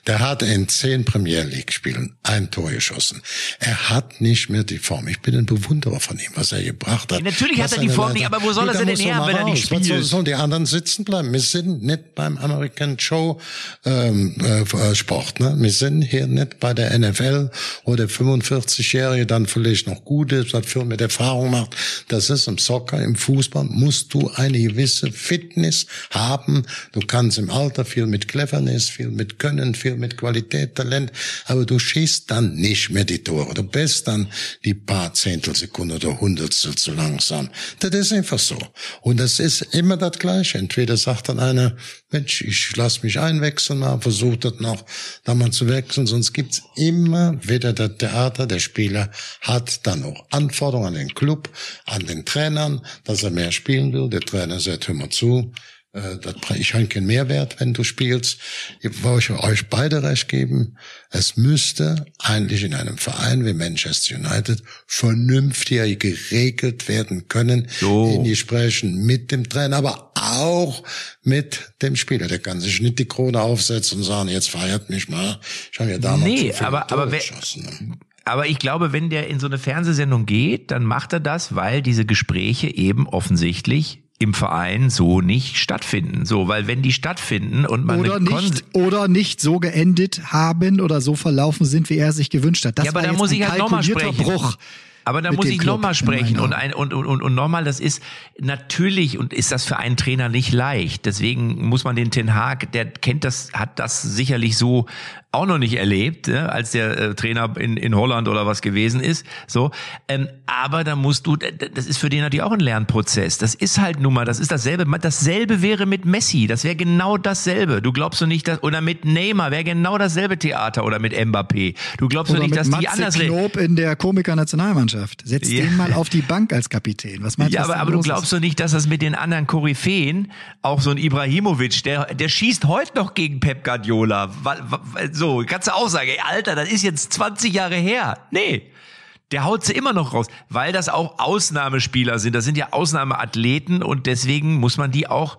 Der hat in zehn Premier League Spielen ein Tor geschossen. Er hat nicht mehr die Form. Ich bin ein Bewunderer von ihm, was er gebracht hat. Ja, natürlich hat er die Form nicht, aber wo soll er sie denn her, wenn er nicht spielt? Soll, sollen die anderen sitzen bleiben? Wir sind nicht beim American Show ähm, äh, Sport. Ne? Wir sind hier nicht bei der NFL, wo der 45-Jährige dann vielleicht noch gut ist, hat viel mit Erfahrung macht. Das ist im Soccer, im Fußball musst du eine gewisse Fitness haben. Du kannst im Alter viel mit Cleverness, viel mit Können, viel mit Qualität, Talent, aber du schießt dann nicht mehr die Tore. Du bist dann die paar Zehntelsekunden oder Hundertstel zu langsam. Das ist einfach so. Und das ist immer das Gleiche. Entweder sagt dann einer, Mensch, ich lass mich einwechseln mal, versucht das noch da mal zu wechseln, sonst gibt's immer wieder das Theater. Der Spieler hat dann auch Anforderungen an den Club, an den Trainern, dass er mehr spielen will. Der Trainer sagt, hör mal zu, ich habe keinen Mehrwert, wenn du spielst. Ich wollte euch beide recht geben. Es müsste eigentlich in einem Verein wie Manchester United vernünftiger geregelt werden können so. in Gesprächen mit dem Trainer, aber auch mit dem Spieler. Der kann sich nicht die Krone aufsetzen und sagen, jetzt feiert mich mal. Ich habe ja damals nee, aber, aber geschossen. Aber ich glaube, wenn der in so eine Fernsehsendung geht, dann macht er das, weil diese Gespräche eben offensichtlich im Verein so nicht stattfinden. So, weil wenn die stattfinden und man oder nicht oder nicht so geendet haben oder so verlaufen sind, wie er sich gewünscht hat. Das ja, aber da muss ich halt nochmal sprechen. Bruch. Aber da muss ich nochmal sprechen und, ein, und, und, und, und nochmal, das ist natürlich und ist das für einen Trainer nicht leicht. Deswegen muss man den Ten Hag, der kennt das, hat das sicherlich so auch noch nicht erlebt, ja, als der äh, Trainer in, in Holland oder was gewesen ist. So, ähm, aber da musst du, das ist für den natürlich auch ein Lernprozess. Das ist halt nun mal, das ist dasselbe. Dasselbe wäre mit Messi. Das wäre genau dasselbe. Du glaubst du nicht, dass oder mit Neymar wäre genau dasselbe Theater oder mit Mbappé. Du glaubst du nicht, dass Matze die anders Knob in der Komiker-Nationalmannschaft. Setz ja. den mal auf die Bank als Kapitän. Was meinst ja, du? Ja, aber, aber du glaubst doch nicht, dass das mit den anderen Koryphäen, auch so ein Ibrahimovic, der, der schießt heute noch gegen Pep Guardiola. Weil, weil, so, kannst du auch sagen, ey, Alter, das ist jetzt 20 Jahre her. Nee. Der haut sie immer noch raus, weil das auch Ausnahmespieler sind. Das sind ja Ausnahmeathleten und deswegen muss man die auch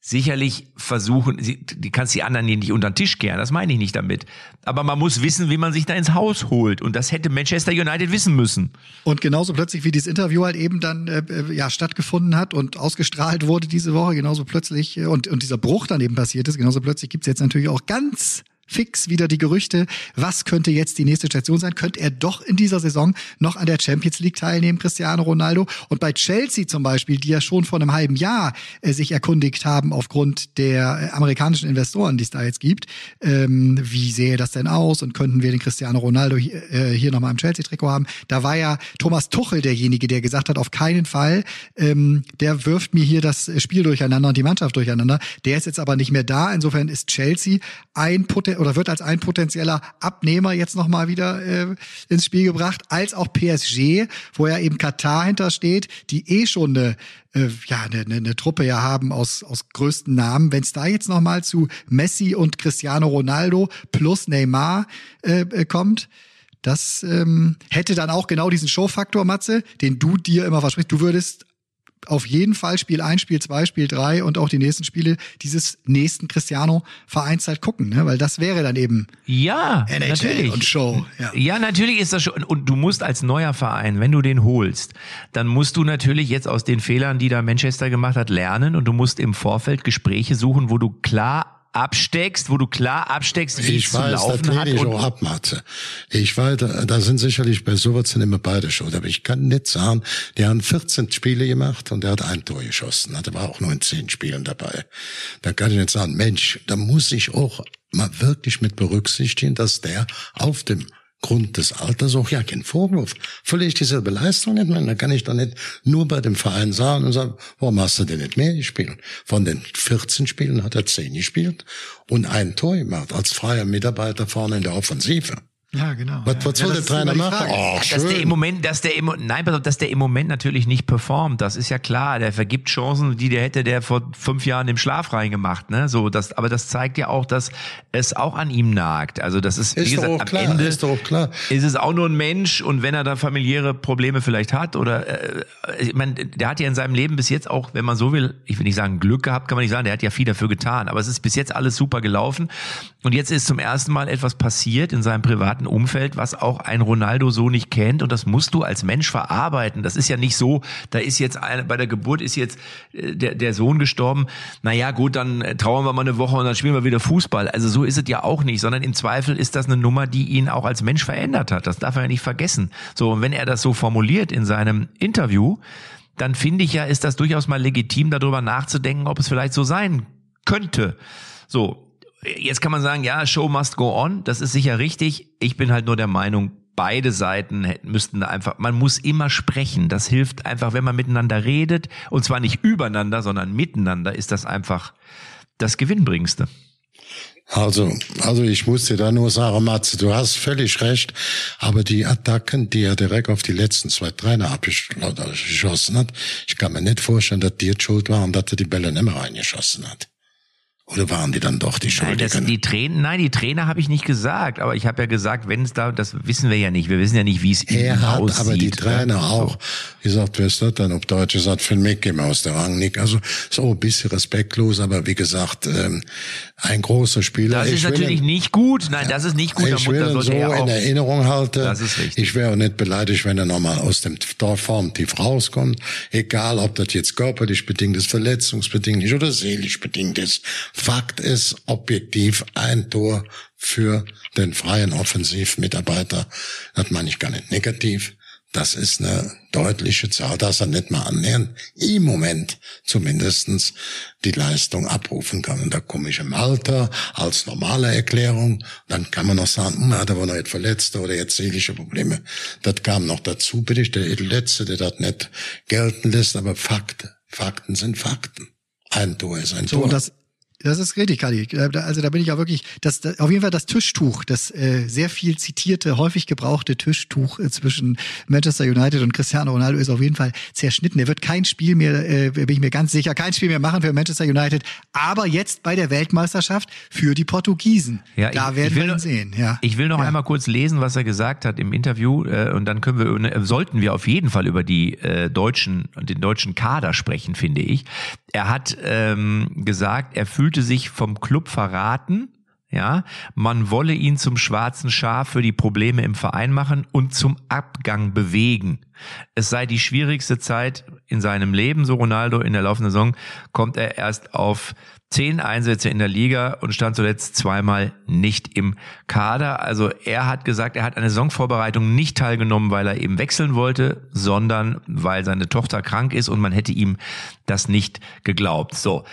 sicherlich versuchen, die kannst die anderen nicht unter den Tisch kehren, das meine ich nicht damit. Aber man muss wissen, wie man sich da ins Haus holt. Und das hätte Manchester United wissen müssen. Und genauso plötzlich, wie dieses Interview halt eben dann äh, äh, ja stattgefunden hat und ausgestrahlt wurde diese Woche, genauso plötzlich, äh, und, und dieser Bruch dann eben passiert ist, genauso plötzlich gibt's jetzt natürlich auch ganz fix wieder die Gerüchte, was könnte jetzt die nächste Station sein? Könnte er doch in dieser Saison noch an der Champions League teilnehmen, Cristiano Ronaldo? Und bei Chelsea zum Beispiel, die ja schon vor einem halben Jahr äh, sich erkundigt haben aufgrund der äh, amerikanischen Investoren, die es da jetzt gibt, ähm, wie sähe das denn aus und könnten wir den Cristiano Ronaldo hier, äh, hier nochmal im Chelsea-Trikot haben? Da war ja Thomas Tuchel derjenige, der gesagt hat, auf keinen Fall, ähm, der wirft mir hier das Spiel durcheinander und die Mannschaft durcheinander. Der ist jetzt aber nicht mehr da. Insofern ist Chelsea ein Potenzial oder wird als ein potenzieller Abnehmer jetzt nochmal wieder äh, ins Spiel gebracht, als auch PSG, wo ja eben Katar hintersteht, die eh schon eine äh, ja eine, eine, eine Truppe ja haben aus aus größten Namen. Wenn es da jetzt nochmal zu Messi und Cristiano Ronaldo plus Neymar äh, äh, kommt, das ähm, hätte dann auch genau diesen Showfaktor, Matze, den du dir immer versprichst. Du würdest auf jeden Fall Spiel 1, Spiel 2, Spiel 3 und auch die nächsten Spiele dieses nächsten Cristiano Vereins halt gucken, ne? weil das wäre dann eben ja, NHL natürlich. und Show. Ja. ja, natürlich ist das schon und du musst als neuer Verein, wenn du den holst, dann musst du natürlich jetzt aus den Fehlern, die da Manchester gemacht hat, lernen und du musst im Vorfeld Gespräche suchen, wo du klar absteckst, wo du klar absteckst, wie ich es weiß, zu laufen das hat. Ich auch ab, Matze. Ich weiß, da, da sind sicherlich bei sowas sind immer beide schuld. Aber ich kann nicht sagen, die haben 14 Spiele gemacht und der hat ein Tor geschossen. Der war auch nur in 10 Spielen dabei. Da kann ich nicht sagen, Mensch, da muss ich auch mal wirklich mit berücksichtigen, dass der auf dem Grund des Alters auch ja kein Vorwurf. Völlig dieselbe Leistung nicht mehr. Da kann ich doch nicht nur bei dem Verein sagen und sagen, warum hast du denn nicht mehr gespielt? Von den 14 Spielen hat er 10 gespielt und ein Tor gemacht als freier Mitarbeiter vorne in der Offensive. Ja, genau. Was, was soll ja, der Trainer machen? Oh, dass der im. Moment, dass der im, nein, pass auf, dass der im Moment natürlich nicht performt, das ist ja klar. Der vergibt Chancen, die der hätte der vor fünf Jahren im Schlaf reingemacht, ne? So, das, aber das zeigt ja auch, dass es auch an ihm nagt. Also das ist, wie Ist doch gesagt, auch am klar, Ende ist doch auch klar. ist es auch nur ein Mensch und wenn er da familiäre Probleme vielleicht hat oder, äh, ich meine, der hat ja in seinem Leben bis jetzt auch, wenn man so will, ich will nicht sagen Glück gehabt, kann man nicht sagen, der hat ja viel dafür getan, aber es ist bis jetzt alles super gelaufen und jetzt ist zum ersten Mal etwas passiert in seinem privaten Umfeld, was auch ein Ronaldo so nicht kennt und das musst du als Mensch verarbeiten. Das ist ja nicht so, da ist jetzt eine, bei der Geburt ist jetzt äh, der, der Sohn gestorben. Naja, gut, dann äh, trauern wir mal eine Woche und dann spielen wir wieder Fußball. Also so ist es ja auch nicht, sondern im Zweifel ist das eine Nummer, die ihn auch als Mensch verändert hat. Das darf er ja nicht vergessen. So, und wenn er das so formuliert in seinem Interview, dann finde ich ja, ist das durchaus mal legitim, darüber nachzudenken, ob es vielleicht so sein könnte. So, jetzt kann man sagen, ja, Show must go on. Das ist sicher richtig. Ich bin halt nur der Meinung, beide Seiten müssten einfach, man muss immer sprechen. Das hilft einfach, wenn man miteinander redet. Und zwar nicht übereinander, sondern miteinander ist das einfach das Gewinnbringendste. Also, also ich muss dir da nur sagen, Matze, du hast völlig recht, aber die Attacken, die er direkt auf die letzten zwei Trainer abgeschossen hat, ich kann mir nicht vorstellen, dass die jetzt schuld waren, dass er die Bälle nicht mehr reingeschossen hat. Oder waren die dann doch die Nein, das, Schuldigen? die Trainer, nein, die Trainer habe ich nicht gesagt, aber ich habe ja gesagt, wenn es da, das wissen wir ja nicht. Wir wissen ja nicht, wie es er innen hat aussieht. aber die Trainer Ja, so. auch gesagt, wer ist das dann? Ob Deutsch gesagt, für mich aus der Rangnick. Also so ein bisschen respektlos, aber wie gesagt, ähm, ein großer Spieler. Das Ich ist will natürlich ihn- nicht gut. Nein, das ist nicht gut. Ich will ihn so er in auch, Erinnerung halten. Das ist richtig. Ich wäre nicht beleidigt, wenn er nochmal aus dem Formtief rauskommt. Egal, ob das jetzt körperlich bedingt ist, verletzungsbedingt ist oder seelisch bedingt ist. Fakt ist objektiv ein Tor für den freien Offensivmitarbeiter. Das meine ich gar nicht negativ. Das ist eine deutliche Zahl, dass er nicht mal annähernd im Moment zumindestens die Leistung abrufen kann. Und da komme ich im Alter als normale Erklärung. Dann kann man noch sagen, hm, hat er wohl noch jetzt Verletzte oder jetzt seelische Probleme. Das kam noch dazu. Bin ich der Letzte, der das nicht gelten lässt. Aber Fakten, Fakten sind Fakten. Ein Tor ist ein So, Tor. und das, das ist richtig, Kadi. Also da bin ich ja wirklich, das, das auf jeden Fall das Tischtuch, das äh, sehr viel zitierte, häufig gebrauchte Tischtuch äh, zwischen Manchester United und Cristiano Ronaldo ist auf jeden Fall zerschnitten. Er wird kein Spiel mehr, äh, bin ich mir ganz sicher, kein Spiel mehr machen für Manchester United. Aber jetzt bei der Weltmeisterschaft für die Portugiesen. Ja, da ich- werden ich will wir ihn noch- sehen. Ja. Ich will noch ja. einmal kurz lesen, was er gesagt hat im Interview, äh, und dann können wir, äh, sollten wir auf jeden Fall über die äh, deutschen, den deutschen Kader sprechen, finde ich. Er hat ähm, gesagt, er fühlte sich vom Club verraten. Ja, man wolle ihn zum schwarzen Schaf für die Probleme im Verein machen und zum Abgang bewegen. Es sei die schwierigste Zeit in seinem Leben, so Ronaldo in der laufenden Saison, kommt er erst auf zehn Einsätze in der Liga und stand zuletzt zweimal nicht im Kader. Also er hat gesagt, er hat an der Saisonvorbereitung nicht teilgenommen, weil er eben wechseln wollte, sondern weil seine Tochter krank ist und man hätte ihm das nicht geglaubt. So.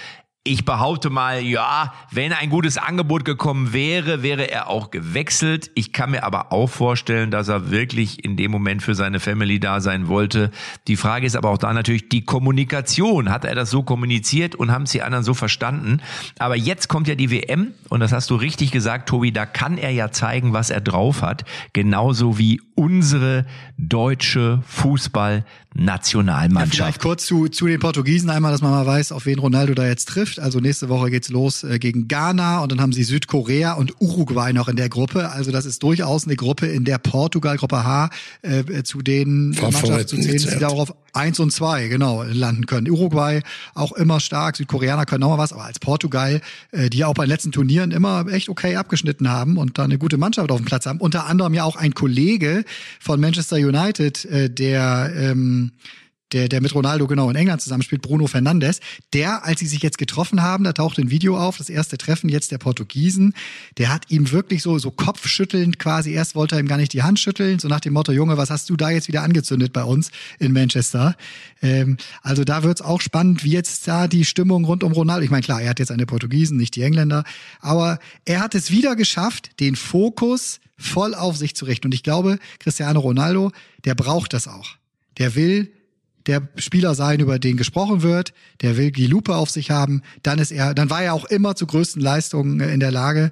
Ich behaupte mal, ja, wenn ein gutes Angebot gekommen wäre, wäre er auch gewechselt. Ich kann mir aber auch vorstellen, dass er wirklich in dem Moment für seine Family da sein wollte. Die Frage ist aber auch da natürlich die Kommunikation. Hat er das so kommuniziert und haben es die anderen so verstanden? Aber jetzt kommt ja die WM und das hast du richtig gesagt, Tobi, da kann er ja zeigen, was er drauf hat. Genauso wie unsere deutsche Fußballnationalmannschaft. Vielleicht kurz zu, zu den Portugiesen einmal, dass man mal weiß, auf wen Ronaldo da jetzt trifft. Also nächste Woche geht's los äh, gegen Ghana und dann haben sie Südkorea und Uruguay noch in der Gruppe. Also das ist durchaus eine Gruppe, in der Portugal, Gruppe H, äh, zu den Mannschaften zu zählen, die darauf eins und zwei genau landen können. Uruguay auch immer stark, Südkoreaner können auch mal was, aber als Portugal, äh, die ja auch bei den letzten Turnieren immer echt okay abgeschnitten haben und da eine gute Mannschaft auf dem Platz haben. Unter anderem ja auch ein Kollege von Manchester United, äh, der ähm, der, der mit Ronaldo genau in England zusammenspielt, Bruno Fernandes, der, als sie sich jetzt getroffen haben, da taucht ein Video auf, das erste Treffen jetzt der Portugiesen, der hat ihm wirklich so, so kopfschüttelnd quasi, erst wollte er ihm gar nicht die Hand schütteln, so nach dem Motto, Junge, was hast du da jetzt wieder angezündet bei uns in Manchester? Ähm, also da wird's auch spannend, wie jetzt da die Stimmung rund um Ronaldo, ich meine, klar, er hat jetzt eine Portugiesen, nicht die Engländer, aber er hat es wieder geschafft, den Fokus voll auf sich zu richten und ich glaube, Cristiano Ronaldo, der braucht das auch. Der will der Spieler sein, über den gesprochen wird, der will die Lupe auf sich haben, dann ist er, dann war er auch immer zu größten Leistungen in der Lage.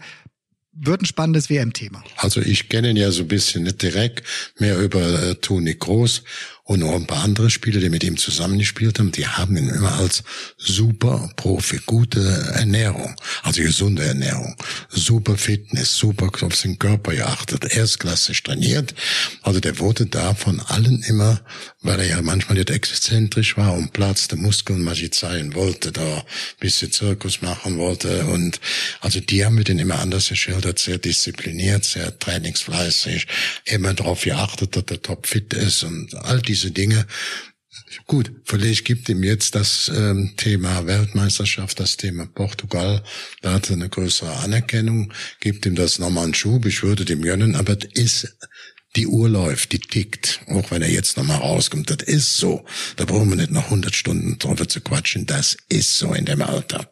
wird ein spannendes WM-Thema. Also ich kenne ihn ja so ein bisschen nicht direkt, mehr über äh, Toni Groß und noch ein paar andere Spieler, die mit ihm zusammengespielt haben, die haben ihn immer als super Profi, gute Ernährung, also gesunde Ernährung, super Fitness, super auf seinen Körper geachtet, erstklassig trainiert. Also der wurde da von allen immer, weil er ja manchmal nicht exzentrisch war und Platz der Muskeln zeigen wollte, da ein bisschen Zirkus machen wollte und also die haben mit ihn immer anders geschildert, sehr diszipliniert, sehr trainingsfleißig, immer darauf geachtet, dass er top fit ist und all diese diese Dinge. Gut, vielleicht gibt ihm jetzt das ähm, Thema Weltmeisterschaft, das Thema Portugal, da hat er eine größere Anerkennung, gibt ihm das nochmal einen Schub, ich würde dem gönnen, aber das ist die Uhr läuft, die tickt, auch wenn er jetzt nochmal rauskommt. Das ist so. Da brauchen wir nicht noch 100 Stunden drüber zu quatschen. Das ist so in dem Alter.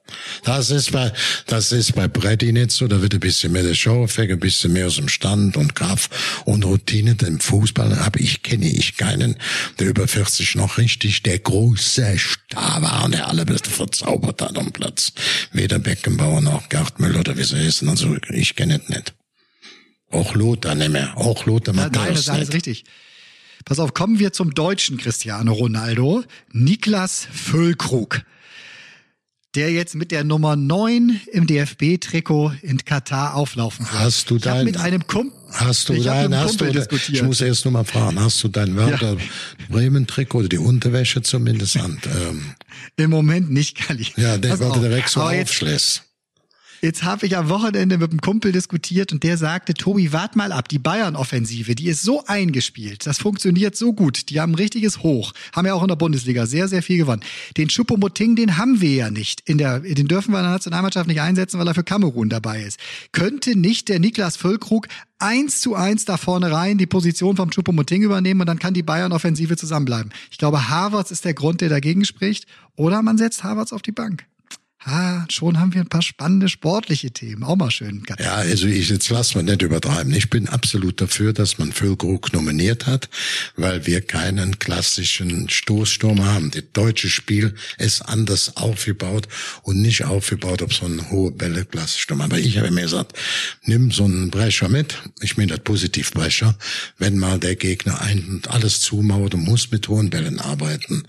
Das ist bei, das ist bei Brady nicht so. Da wird ein bisschen mehr der Show-Effekt, ein bisschen mehr aus dem Stand und Kraft und Routine. Im Fußball habe ich, kenne ich keinen, der über 40 noch richtig der große Star war und der alle verzaubert hat am Platz. Weder Beckenbauer noch Gerd Müller oder wie sie heißen. Also ich kenne es nicht. Auch Lothar nicht mehr. Auch Lothar Nein, nein, das ist alles richtig. Pass auf, kommen wir zum deutschen Cristiano Ronaldo. Niklas Füllkrug. Der jetzt mit der Nummer 9 im DFB-Trikot in Katar auflaufen wird. Hast du ich dein, mit einem Kumpel, hast du dein, hast du, diskutiert. ich muss erst nur mal fragen, hast du dein Werder ja. Bremen-Trikot oder die Unterwäsche zumindest an? Ähm, Im Moment nicht, Kali. Ja, der wird direkt so aufschlägt. Jetzt habe ich am Wochenende mit einem Kumpel diskutiert und der sagte, Tobi, wart mal ab, die Bayern-Offensive, die ist so eingespielt, das funktioniert so gut, die haben ein richtiges Hoch, haben ja auch in der Bundesliga sehr, sehr viel gewonnen. Den Choupo-Moting, den haben wir ja nicht, in der, den dürfen wir in der Nationalmannschaft nicht einsetzen, weil er für Kamerun dabei ist. Könnte nicht der Niklas Füllkrug eins zu eins da vorne rein die Position vom Choupo-Moting übernehmen und dann kann die Bayern-Offensive zusammenbleiben. Ich glaube, Harvards ist der Grund, der dagegen spricht, oder man setzt Harvards auf die Bank ah, schon haben wir ein paar spannende sportliche Themen. Auch mal schön. Ja, also ich jetzt lass mal nicht übertreiben. Ich bin absolut dafür, dass man Füllkrug nominiert hat, weil wir keinen klassischen Stoßsturm haben. Das deutsche Spiel ist anders aufgebaut und nicht aufgebaut auf so einen hohe Bälle Klassensturm. Aber ich habe mir gesagt, nimm so einen Brecher mit. Ich meine das Positivbrecher. Wenn mal der Gegner ein und alles zumauert und muss mit hohen Bällen arbeiten,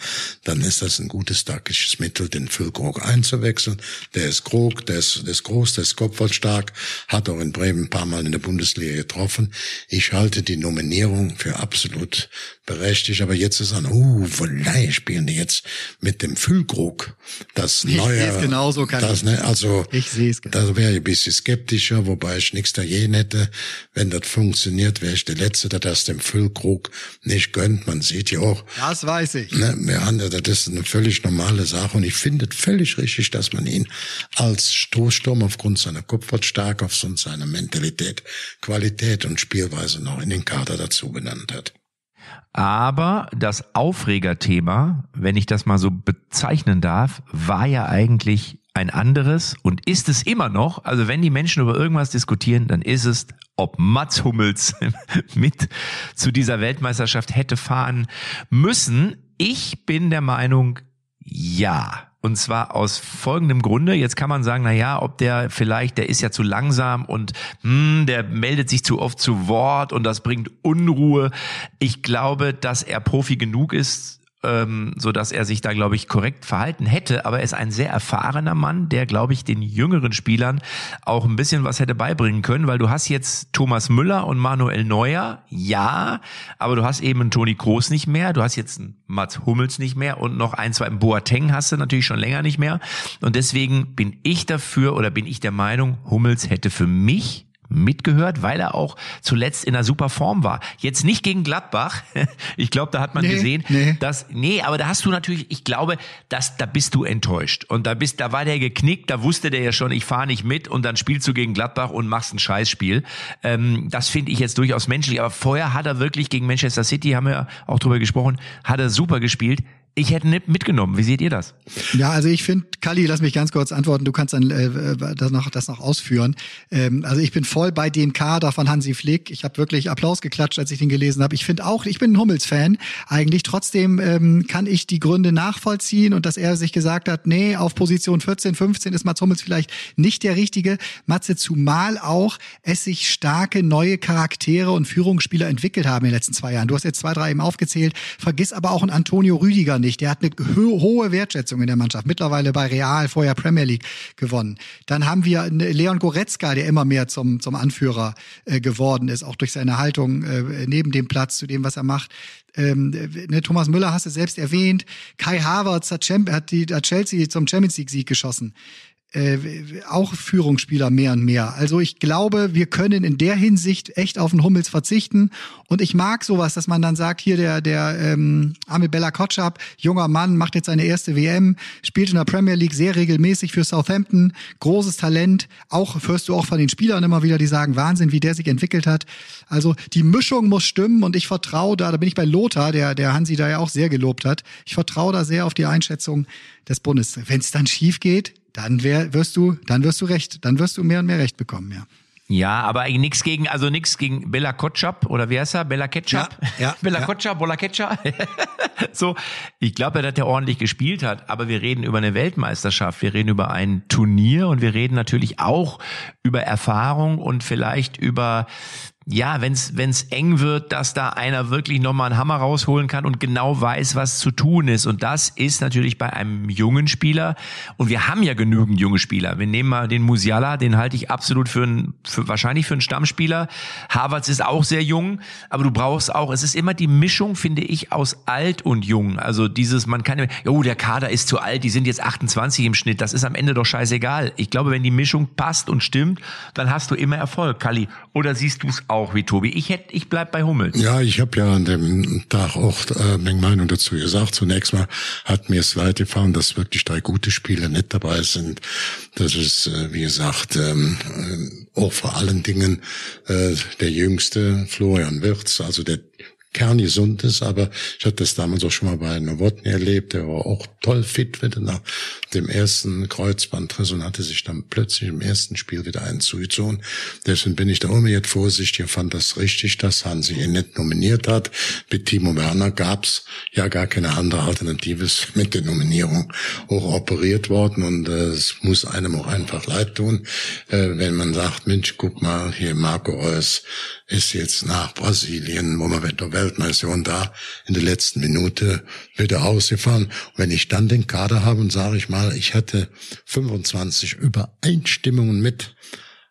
dann ist das ein gutes taktisches Mittel, den Füllkrug einzuwechseln wechseln. Der ist Krog, der ist, der ist groß, der ist kopfballstark, hat auch in Bremen ein paar Mal in der Bundesliga getroffen. Ich halte die Nominierung für absolut berechtigt, aber jetzt ist an, uh, vielleicht spielen die jetzt mit dem Füllkrug das ich neue. Ich genauso, kann das, ne, also, ich sehe es Da wäre ich ein bisschen skeptischer, wobei ich nichts dagegen hätte. Wenn das funktioniert, wäre ich der Letzte, der das dem Füllkrug nicht gönnt. Man sieht ja auch. Das weiß ich. Ne, wir haben, das ist eine völlig normale Sache und ich finde es völlig richtig, dass man ihn als Stoßsturm aufgrund seiner Kopfwortstärke, aufgrund seiner Mentalität, Qualität und Spielweise noch in den Kader dazu benannt hat. Aber das Aufregerthema, wenn ich das mal so bezeichnen darf, war ja eigentlich ein anderes und ist es immer noch. Also wenn die Menschen über irgendwas diskutieren, dann ist es, ob Mats Hummels [laughs] mit zu dieser Weltmeisterschaft hätte fahren müssen. Ich bin der Meinung, ja. Und zwar aus folgendem Grunde. Jetzt kann man sagen, na ja, ob der vielleicht, der ist ja zu langsam und hm, der meldet sich zu oft zu Wort und das bringt Unruhe. Ich glaube, dass er Profi genug ist, ähm, so dass er sich da, glaube ich, korrekt verhalten hätte. Aber er ist ein sehr erfahrener Mann, der, glaube ich, den jüngeren Spielern auch ein bisschen was hätte beibringen können, weil du hast jetzt Thomas Müller und Manuel Neuer, ja, aber du hast eben einen Toni Kroos nicht mehr, du hast jetzt einen Mats Hummels nicht mehr. Und noch ein, zwei. Im Boateng hast du natürlich schon länger nicht mehr. Und deswegen bin ich dafür oder bin ich der Meinung, Hummels hätte für mich mitgehört, weil er auch zuletzt in einer super Form war. Jetzt nicht gegen Gladbach. [laughs] Ich glaube, da hat man nee, gesehen, nee. dass nee, aber da hast du natürlich, ich glaube, dass da bist du enttäuscht und da bist, da war der geknickt, da wusste der ja schon, ich fahre nicht mit und dann spielst du gegen Gladbach und machst ein Scheißspiel. Ähm, das finde ich jetzt durchaus menschlich. Aber vorher hat er wirklich gegen Manchester City, haben wir auch drüber gesprochen, hat er super gespielt Ich hätte nicht mitgenommen. Wie seht ihr das? Ja, also ich finde, Kali, lass mich ganz kurz antworten. Du kannst dann äh, das, noch, das noch ausführen. Ähm, also ich bin voll bei dem Kader von Hansi Flick. Ich habe wirklich Applaus geklatscht, als ich den gelesen habe. Ich finde auch, ich bin ein Hummels-Fan eigentlich. Trotzdem ähm, kann ich die Gründe nachvollziehen und dass er sich gesagt hat, nee, auf Position 14, 15 ist Mats Hummels vielleicht nicht der richtige. Matze, zumal auch es sich starke neue Charaktere und Führungsspieler entwickelt haben in den letzten zwei Jahren. Du hast jetzt zwei, drei eben aufgezählt. Vergiss aber auch einen Antonio Rüdiger nicht. Der hat eine ho hohe Wertschätzung in der Mannschaft. Mittlerweile bei Real, vorher Premier League gewonnen. Dann haben wir Leon Goretzka, der immer mehr zum, zum Anführer äh, geworden ist, auch durch seine Haltung äh, neben dem Platz zu dem, was er macht. Ähm, ne, Thomas Müller hast du selbst erwähnt. Kai Havertz hat, hat, die, hat Chelsea zum Champions League Sieg geschossen äh, auch Führungsspieler mehr und mehr. Also ich glaube, wir können in der Hinsicht echt auf den Hummels verzichten. Und ich mag sowas, dass man dann sagt, hier der, der ähm, Amel Bella Kotschap, junger Mann, macht jetzt seine erste WM, spielt in der Premier League sehr regelmäßig für Southampton, großes Talent. Auch hörst du auch von den Spielern immer wieder, die sagen, Wahnsinn, wie der sich entwickelt hat. Also die Mischung muss stimmen und ich vertraue da, da bin ich bei Lothar, der, der Hansi da ja auch sehr gelobt hat. Ich vertraue da sehr auf die Einschätzung des Bundes. Wenn es dann schief geht, dann wär, wirst du, dann wirst du recht, dann wirst du mehr und mehr Recht bekommen, ja. Ja, aber nichts gegen, also nichts gegen Bella Kotschap oder wie heißt er? Bella Ketchup? Ja, ja, [laughs] Bella ja. Kotschap, Bola Ketchup. [laughs] so, ich glaube, dass er ordentlich gespielt hat, aber wir reden über eine Weltmeisterschaft, wir reden über ein Turnier und wir reden natürlich auch über Erfahrung und vielleicht über ja, wenn es eng wird, dass da einer wirklich nochmal einen Hammer rausholen kann und genau weiß, was zu tun ist. Und das ist natürlich bei einem jungen Spieler. Und wir haben ja genügend junge Spieler. Wir nehmen mal den Musiala, den halte ich absolut für, einen, für wahrscheinlich für einen Stammspieler. Harvards ist auch sehr jung, aber du brauchst auch, es ist immer die Mischung, finde ich, aus alt und jung. Also dieses, man kann, oh, der Kader ist zu alt, die sind jetzt 28 im Schnitt. Das ist am Ende doch scheißegal. Ich glaube, wenn die Mischung passt und stimmt, dann hast du immer Erfolg, Kali. Oder siehst du es auch wie Tobi. Ich hätte, ich bleib bei Hummels. Ja, ich habe ja an dem Tag auch äh, meine Meinung dazu gesagt. Zunächst mal hat mir es leid gefallen, dass wirklich drei gute Spieler nicht dabei sind. Das ist, äh, wie gesagt, ähm, äh, auch vor allen Dingen äh, der jüngste Florian Wirz, also der kerngesund ist, aber ich hatte das damals auch schon mal bei Nowotny erlebt, der war auch toll fit wieder nach dem ersten Kreuzbandriss und hatte sich dann plötzlich im ersten Spiel wieder einzugezogen. Deswegen bin ich da immer jetzt vorsichtig und fand das richtig, dass Hansi ihn nicht nominiert hat. Mit Timo Werner gab's ja gar keine andere Alternative ist mit der Nominierung auch operiert worden und äh, es muss einem auch einfach leid tun, äh, wenn man sagt, Mensch, guck mal, hier Marco Reus ist jetzt nach Brasilien, wo man mit der und da in der letzten Minute wieder ausgefahren. Und wenn ich dann den Kader habe und sage ich mal, ich hatte 25 Übereinstimmungen mit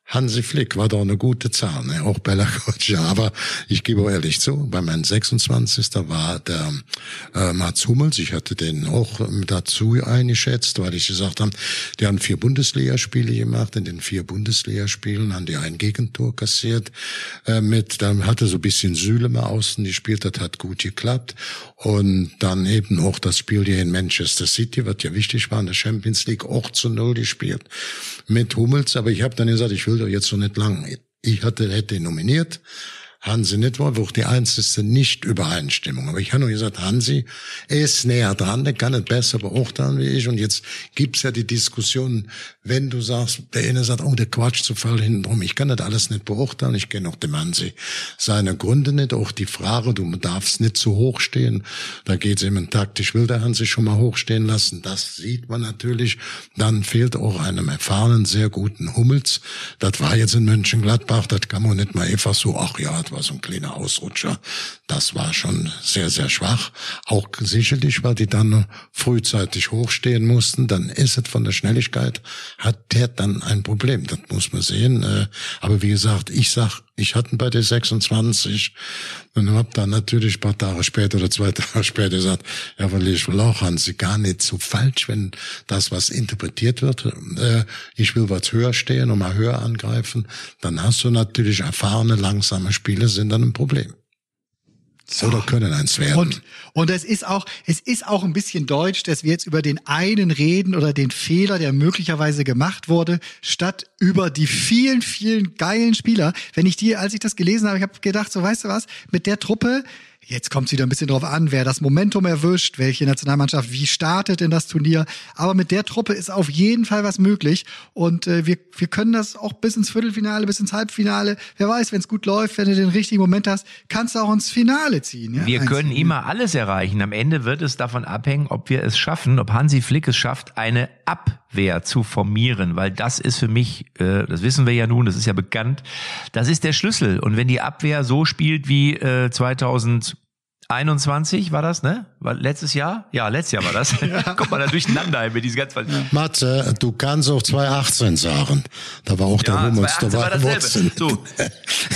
Hansi Flick war doch eine gute Zahl, ne? auch Bella Goccia. Aber ich gebe ehrlich zu, bei meinem 26. war der äh, Mats Hummels, ich hatte den auch dazu eingeschätzt, weil ich gesagt habe, die haben vier Bundesligaspiele gemacht. In den vier Bundesligaspielen haben die ein Gegentor kassiert äh, mit. Dann hatte so ein bisschen Süle außen gespielt, das hat gut geklappt. Und dann eben auch das Spiel hier in Manchester City, was ja wichtig war in der Champions League, auch zu Null gespielt mit Hummels. Aber ich habe dann gesagt, ich will doch jetzt so nicht lang. Ich hatte, hätte nominiert. Hansi nicht war, auch die einzige Nicht-Übereinstimmung. Aber ich habe nur gesagt, Hansi ist näher dran, der kann es besser beurteilen wie ich. Und jetzt gibt's ja die Diskussion, wenn du sagst, der eine sagt, oh, der Quatsch zu Fall hinten drum. Ich kann das alles nicht beurteilen. Ich kenne auch dem Hansi seine Gründe nicht. Auch die Frage, du darfst nicht zu hoch stehen. Da geht's eben taktisch, will der Hansi schon mal hochstehen lassen. Das sieht man natürlich. Dann fehlt auch einem erfahrenen, sehr guten Hummels. Das war jetzt in Mönchengladbach. Das kann man nicht mal einfach so, ach ja, war so ein kleiner Ausrutscher. Das war schon sehr, sehr schwach. Auch sicherlich, weil die dann frühzeitig hochstehen mussten. Dann ist es von der Schnelligkeit, hat der dann ein Problem. Das muss man sehen. Äh, aber wie gesagt, ich sag, ich hatte bei der 26 und hab dann natürlich ein paar Tage später oder zwei [laughs] Tage später gesagt, ja, weil ich will auch Hansi gar nicht so falsch, wenn das, was interpretiert wird. Äh, ich will was höher stehen und mal höher angreifen. Dann hast du natürlich erfahrene, langsame Spieler sind dann ein Problem. So. Oder können eins werden. Und, und es ist auch, es ist auch ein bisschen deutsch, dass wir jetzt über den einen reden oder den Fehler, der möglicherweise gemacht wurde, statt über die vielen, vielen geilen Spieler. Wenn ich die, als ich das gelesen habe, ich habe gedacht, so weißt du was, mit der Truppe, Jetzt kommt es wieder ein bisschen drauf an, wer das Momentum erwischt, welche Nationalmannschaft wie startet in das Turnier. Aber mit der Truppe ist auf jeden Fall was möglich. Und äh, wir, wir können das auch bis ins Viertelfinale, bis ins Halbfinale. Wer weiß, wenn es gut läuft, wenn du den richtigen Moment hast, kannst du auch ins Finale ziehen. Ja? Wir Eins- können immer alles erreichen. Am Ende wird es davon abhängen, ob wir es schaffen, ob Hansi Flick es schafft, eine Abwehr zu formieren, weil das ist für mich, äh, das wissen wir ja nun, das ist ja bekannt, das ist der Schlüssel. Und wenn die Abwehr so spielt wie äh, 2021 war das, ne? War letztes Jahr? Ja, letztes Jahr war das. [laughs] [laughs] Kommt man da durcheinander mit diesen ganz Matze, du kannst auch 2018 sagen. Da war auch der Ja, Hummels, da 2018 war war dasselbe. So.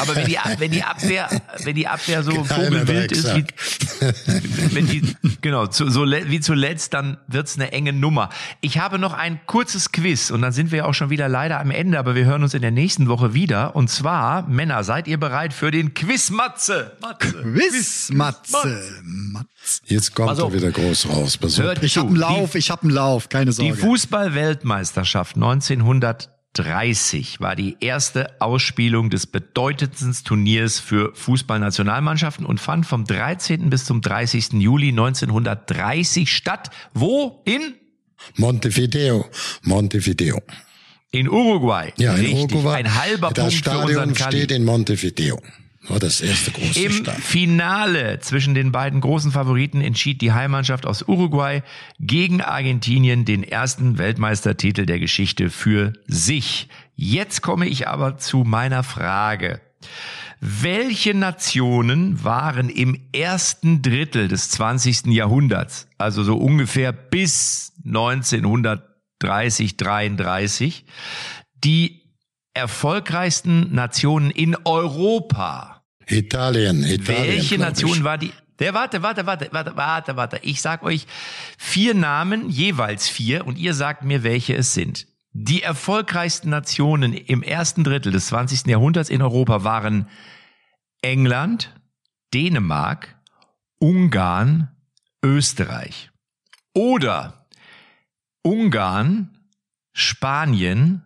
Aber wenn die, wenn die Abwehr, wenn die Abwehr so vogelwild ist, wie, wenn die, genau, zu, so wie zuletzt, dann wird's eine enge Nummer. Ich habe noch ein kurzes Quiz und dann sind wir auch schon wieder leider am Ende, aber wir hören uns in der nächsten Woche wieder. Und zwar, Männer, seid ihr bereit für den Quiz Matze? Matze. Quiz, Matze. Matze. Jetzt kommt er wieder groß raus. Hört Ich zu. hab einen Lauf, ich hab einen Lauf, keine Die Sorge. Fußball-Weltmeisterschaft 1930 war die erste Ausspielung des bedeutendsten Turniers für Fußballnationalmannschaften und fand vom 13. bis zum 30. Juli 1930 statt. Wo? In? Montevideo. Montevideo. In Uruguay. Ja, in Richtig. Uruguay. Ein halber das Punkt für unseren Stadion Kali. steht in Montevideo. War das erste große Im Stadion. Finale zwischen den beiden großen Favoriten entschied die Heimmannschaft aus Uruguay gegen Argentinien den ersten Weltmeistertitel der Geschichte für sich. Jetzt komme ich aber zu meiner Frage. Welche Nationen waren im ersten Drittel des 20. Jahrhunderts, also so ungefähr bis 1930, 33, die erfolgreichsten Nationen in Europa? Italien, Italien. Welche Nation war die? Der, warte, warte, warte, warte, warte, warte. Ich sag euch vier Namen, jeweils vier, und ihr sagt mir, welche es sind. Die erfolgreichsten Nationen im ersten Drittel des 20. Jahrhunderts in Europa waren England, Dänemark, Ungarn, Österreich. Oder Ungarn, Spanien,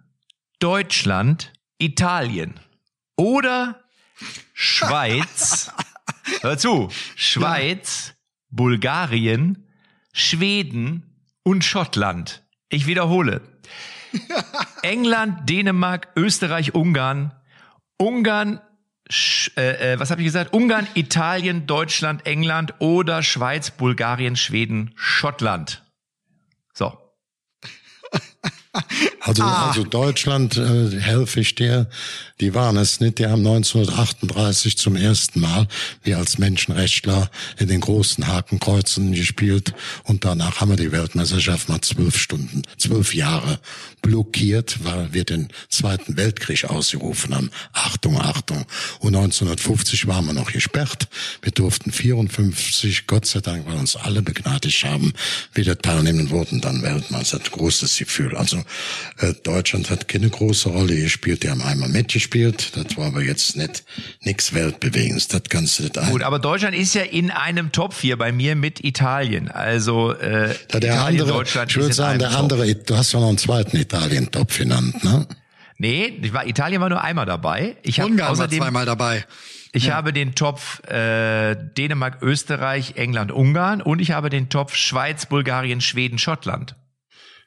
Deutschland, Italien. Oder Schweiz, [laughs] hör zu, Schweiz, Bulgarien, Schweden und Schottland. Ich wiederhole. [laughs] England, Dänemark, Österreich, Ungarn, Ungarn, Sch äh, äh, was habe ich gesagt? Ungarn, Italien, Deutschland, England oder Schweiz, Bulgarien, Schweden, Schottland. So. [laughs] Also, Ah. also Deutschland, äh, helfe ich dir, die waren es nicht. Die haben 1938 zum ersten Mal, wir als Menschenrechtler, in den großen Hakenkreuzen gespielt. Und danach haben wir die Weltmeisterschaft mal zwölf Stunden, zwölf Jahre blockiert, weil wir den Zweiten Weltkrieg ausgerufen haben. Achtung, Achtung. Und 1950 waren wir noch gesperrt. Wir durften 54, Gott sei Dank, weil uns alle begnadigt haben, wieder teilnehmen wurden, dann Weltmeister. Großes Gefühl. Also äh, Deutschland hat keine große Rolle gespielt. Die haben einmal mitgespielt. Das war aber jetzt nicht nix Weltbewegendes. Das kannst du nicht ein. Gut, aber Deutschland ist ja in einem Top 4 bei mir mit Italien. Also äh, Da der Italien, andere, Deutschland ich würde sagen, einem der Top. andere, du hast ja noch einen zweiten Italien-Topf genannt, ne? Nee, ich war, Italien war nur einmal dabei. Ich habe Ungarn war außerdem zweimal dabei. Ich habe den Topf äh, Dänemark, Österreich, England, Ungarn und ich habe den Topf Schweiz, Bulgarien, Schweden, Schottland.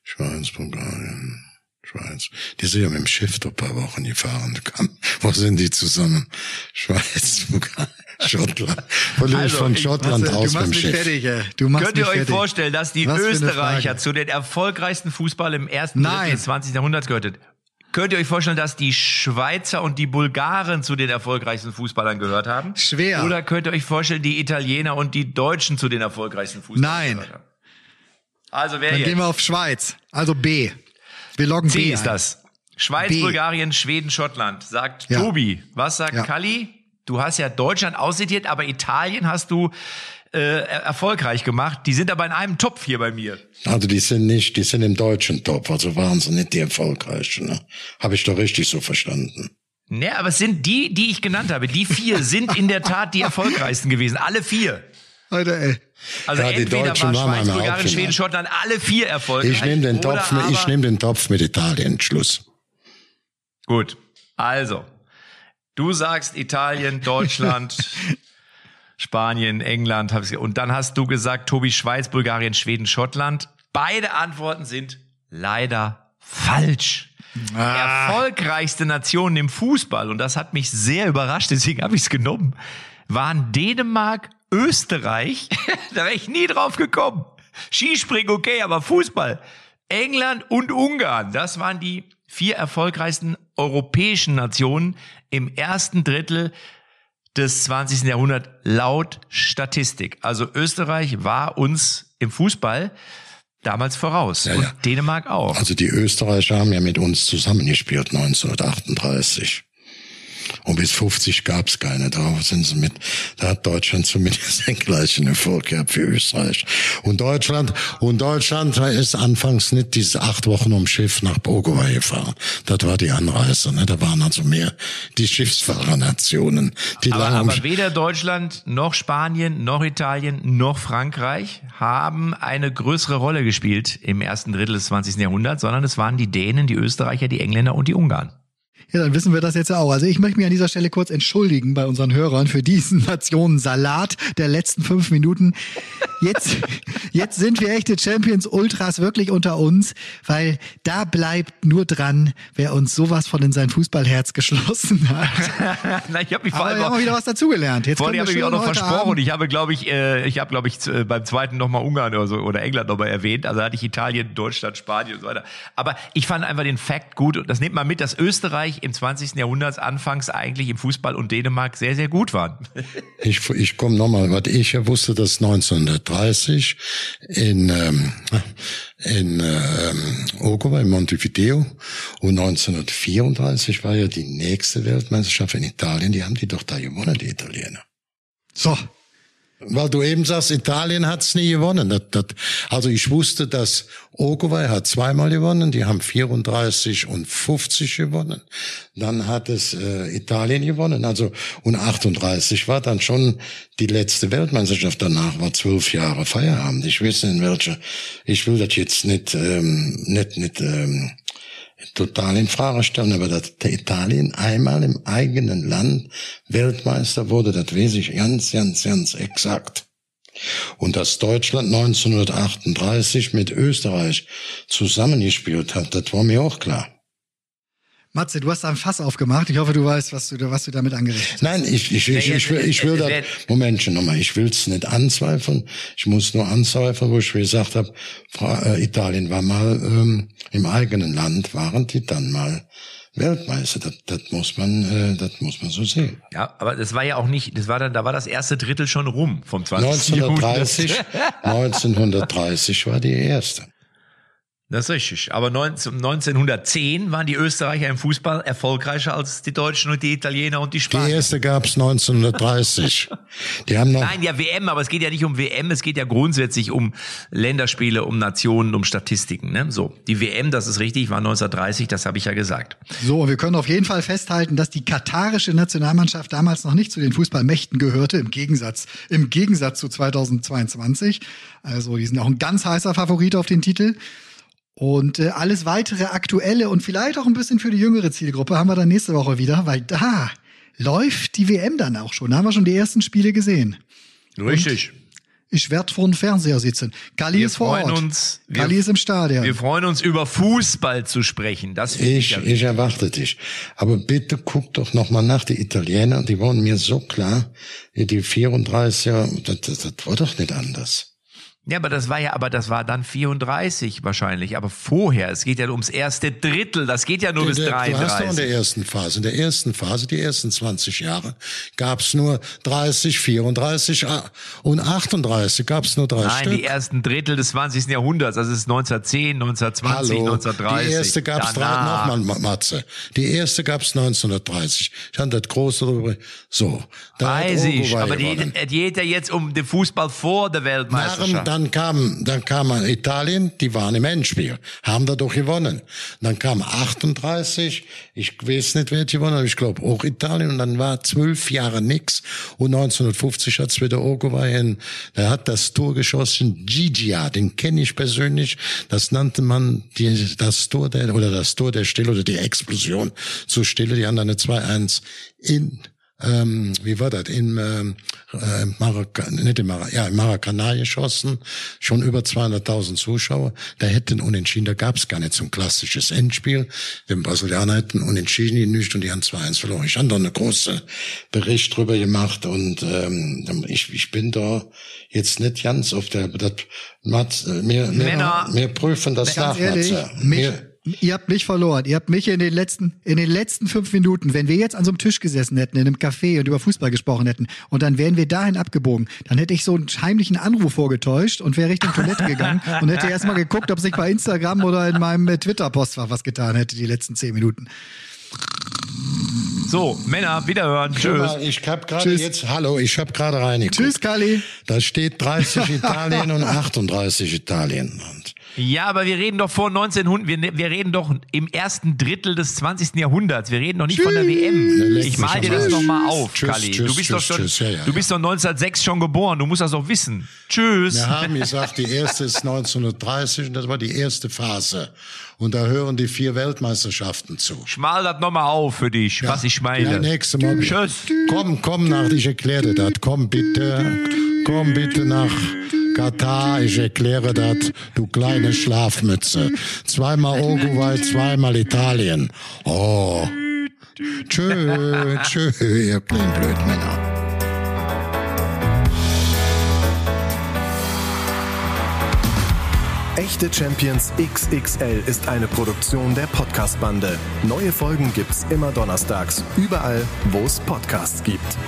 Schweiz, Bulgarien, Schweiz. Die sind ja mit dem Schiff doch ein paar Wochen gefahren. Wo sind die zusammen? Schweiz, Bulgarien, [laughs] Schottland. Ich Also, von ich- Schottland Matze, aus du machst mich Schiff. fertig, ey. Du machst Könnt ihr euch fertig. vorstellen, dass die Was Österreicher zu den erfolgreichsten Fußball im ersten Nein. Des 20. Jahrhunderts gehörten? Könnt ihr euch vorstellen, dass die Schweizer und die Bulgaren zu den erfolgreichsten Fußballern gehört haben? Schwer. Oder könnt ihr euch vorstellen, die Italiener und die Deutschen zu den erfolgreichsten Fußballern Nein. gehört haben? Also wer Dann jetzt? gehen wir auf Schweiz. Also B. Wir loggen C B ist ein. das. Schweiz, B. Bulgarien, Schweden, Schottland. Sagt Ja. Tobi. Was sagt Ja. Kalli? Du hast ja Deutschland aussediert, aber Italien hast du äh, er- erfolgreich gemacht. Die sind aber in einem Topf hier bei mir. Also die sind nicht, die sind im deutschen Topf, also waren sie nicht die erfolgreichsten. Ne? Habe ich doch richtig so verstanden. Ne, aber es sind die, die ich genannt habe. Die vier sind in der Tat die erfolgreichsten gewesen. Alle vier. Alter, ey. Also Ja, die entweder Deutschen war Schweiz, Bulgarien. Schweden, Schottland, alle vier erfolgreich. Ich nehme den Topf, mit, ich nehme den Topf mit Italien. Schluss. Gut, also, du sagst Italien, Deutschland, [laughs] Spanien, England. Und dann hast du gesagt, Tobi, Schweiz, Bulgarien, Schweden, Schottland. Beide Antworten sind leider falsch. Ah. Erfolgreichste Nationen im Fußball, und das hat mich sehr überrascht, deswegen habe ich es genommen, waren Dänemark, Österreich. [laughs] da wäre ich nie drauf gekommen. Skispringen okay, aber Fußball. England und Ungarn, das waren die vier erfolgreichsten europäischen Nationen im ersten Drittel des 20. Jahrhunderts laut Statistik. Also Österreich war uns im Fußball damals voraus. Ja, und ja. Dänemark auch. Also die Österreicher haben ja mit uns zusammengespielt 1938. Und bis 50 gab's keine. Da sind sie mit, da hat Deutschland zumindest den gleichen Erfolg gehabt wie Österreich. Und Deutschland, und Deutschland ist anfangs nicht diese acht Wochen um Schiff nach Bogova gefahren. Das war die Anreise, ne? Da waren also mehr die Schiffsfahrernationen. Die aber, aber weder Deutschland noch Spanien noch Italien noch Frankreich haben eine größere Rolle gespielt im ersten Drittel des 20. Jahrhunderts, sondern es waren die Dänen, die Österreicher, die Engländer und die Ungarn. Ja, dann wissen wir das jetzt auch. Also ich möchte mich an dieser Stelle kurz entschuldigen bei unseren Hörern für diesen [laughs] Nationensalat der letzten fünf Minuten. Jetzt, [laughs] jetzt sind wir echte Champions Ultras wirklich unter uns, weil da bleibt nur dran, wer uns sowas von in sein Fußballherz geschlossen [laughs] hat. Na, ich habe mich vor allem wir haben wieder was dazugelernt. Jetzt vor allem habe ich auch noch versprochen. Ich habe, glaube ich, äh, ich habe, glaube ich, äh, beim zweiten nochmal Ungarn oder so oder England nochmal erwähnt. Also hatte ich Italien, Deutschland, Spanien und so weiter. Aber ich fand einfach den Fakt gut und das nimmt man mit, dass Österreich im 20. Jahrhundert anfangs eigentlich im Fußball und Dänemark sehr, sehr gut waren. [laughs] ich ich komme nochmal, was ich ja wusste, dass 1930 in, ähm, in ähm, Ogowa, in Montevideo und 1934 war ja die nächste Weltmeisterschaft in Italien, die haben die doch da gewonnen, die Italiener. So, weil du eben sagst, Italien hat's nie gewonnen. Das, das, also ich wusste, dass Uruguay hat zweimal gewonnen, die haben 34 und 50 gewonnen. Dann hat es äh, Italien gewonnen, also und 38 war dann schon die letzte Weltmeisterschaft. Danach war zwölf Jahre Feierabend. Ich weiß nicht, in welcher. Ich will das jetzt nicht ähm, nicht nicht ähm, total in Frage stellen, aber dass Italien einmal im eigenen Land Weltmeister wurde, das weiß ich ganz, ganz, ganz exakt. Und dass Deutschland 1938 mit Österreich zusammengespielt hat, das war mir auch klar. Matze, du hast da ein Fass aufgemacht. Ich hoffe, du weißt, was du, was du damit angerichtet hast. Nein, ich, ich, ich, ich, will, ich will das, Momentchen nochmal, ich will es nicht anzweifeln. Ich muss nur anzweifeln, wo ich gesagt habe, äh, Italien war mal ähm, im eigenen Land, waren die dann mal Weltmeister. Das, das muss man, äh, das muss man so sehen. Ja, aber das war ja auch nicht, das war dann, da war das erste Drittel schon rum vom 20. 1930, 1930 war die erste. Das ist richtig. Aber 19, 1910 waren die Österreicher im Fußball erfolgreicher als die Deutschen und die Italiener und die Spanier. Die erste gab's 1930. die haben noch Nein, ja WM, aber es geht ja nicht um WM, es geht ja grundsätzlich um Länderspiele, um Nationen, um Statistiken. Ne? So, die WM, das ist richtig, war 1930, das habe ich ja gesagt. So, wir können auf jeden Fall festhalten, dass die katarische Nationalmannschaft damals noch nicht zu den Fußballmächten gehörte, im Gegensatz, im Gegensatz zu 2022. Also, die sind auch ein ganz heißer Favorit auf den Titel. Und äh, alles weitere aktuelle und vielleicht auch ein bisschen für die jüngere Zielgruppe haben wir dann nächste Woche wieder, weil da läuft die WM dann auch schon. Da haben wir schon die ersten Spiele gesehen. Richtig. Und ich werde vor dem Fernseher sitzen. Kali ist vor Ort. Uns, Kali ist im Stadion. Wir freuen uns über Fußball zu sprechen. Das ich, ich, ich erwarte dich. Aber bitte guck doch noch mal nach. Die Italiener, die waren mir so klar. Die 34er, das, das, das war doch nicht anders. Ja, aber das war ja, aber das war dann 34 wahrscheinlich. Aber vorher, es geht ja ums erste Drittel, das geht ja nur der, bis 33. Du hast doch in der ersten Phase, in der ersten Phase, die ersten 20 Jahre, gab's nur 30, 34 ah, und 38, gab's nur drei Nein, Stück. Nein, die ersten Drittel des 20. Jahrhunderts, das ist 1910, 1920, Hallo, 1930. Die erste gab's nochmal, Matze. Die erste gab's 1930. Ich hatte das große darüber. So. Da Weiß ich, aber die, die geht ja jetzt um den Fußball vor der Weltmeisterschaft dann kam, dann kam Italien, die waren im Endspiel, haben dadurch gewonnen. Dann kam 38, ich weiß nicht, wer gewonnen hat, ich glaube auch Italien, und dann war zwölf Jahre nix, und 1950 hat's wieder Uruguay, der hat das Tor geschossen, Gigia, den kenne ich persönlich, das nannte man die, das Tor der, oder das Tor der Stille, oder die Explosion. Zur Stille, die haben dann eine 2-1 in ähm, wie war das, in ähm, äh, Marac nicht in Marac ja, in Maracanã geschossen, schon über 200.000 Zuschauer. Da hätten unentschieden, da gab's gar nicht so ein klassisches Endspiel. Die Brasilianer hätten unentschieden nicht und die haben 2-1 verloren. Ich habe da eine große Bericht drüber gemacht und ähm, ich, ich bin da jetzt nicht ganz auf der, das, Mats, äh, wir, Männer- wir prüfen das nach, ehrlich, Matze. mich, Wir- ihr habt mich verloren. Ihr habt mich in den letzten, in den letzten fünf Minuten, wenn wir jetzt an so einem Tisch gesessen hätten, in einem Café und über Fußball gesprochen hätten und dann wären wir dahin abgebogen, dann hätte ich so einen heimlichen Anruf vorgetäuscht und wäre Richtung Toilette gegangen und hätte erst mal geguckt, ob sich bei Instagram oder in meinem äh, Twitter-Postfach was getan hätte, die letzten zehn Minuten. So, Männer, wiederhören. Tschüss. Ich habe gerade Tschüss. jetzt, hallo, ich habe gerade reingeguckt. Tschüss, Kali. Da steht 30 [laughs] Italien und 38 Italien. Und Ja, aber wir reden doch vor 1900, wir, wir reden doch im ersten Drittel des 20. Jahrhunderts. Wir reden doch nicht von der WM. Ich mal dir das Arsch. noch mal auf, Tschüss, Kalli. tschüss, Du bist doch tschüss, schon, tschüss. Ja, ja, du bist doch 1906 schon geboren. Du musst das doch wissen. Tschüss. wir haben gesagt, die erste ist 1930 und das war die erste Phase. Und da hören die vier Weltmeisterschaften zu. Schmal das noch mal auf für dich, was ich meine. Ja, nächste Mal. Tschüss. Komm, komm nach, ich erkläre das. Komm bitte, komm bitte nach Katar, ich erkläre das, du kleine Schlafmütze. Zweimal Uruguay, zweimal Italien. Oh. Tschö, tschö, ihr kleinen Blödmänner. Echte Champions XXL ist eine Produktion der Podcast-Bande. Neue Folgen gibt's immer donnerstags, überall, wo es Podcasts gibt.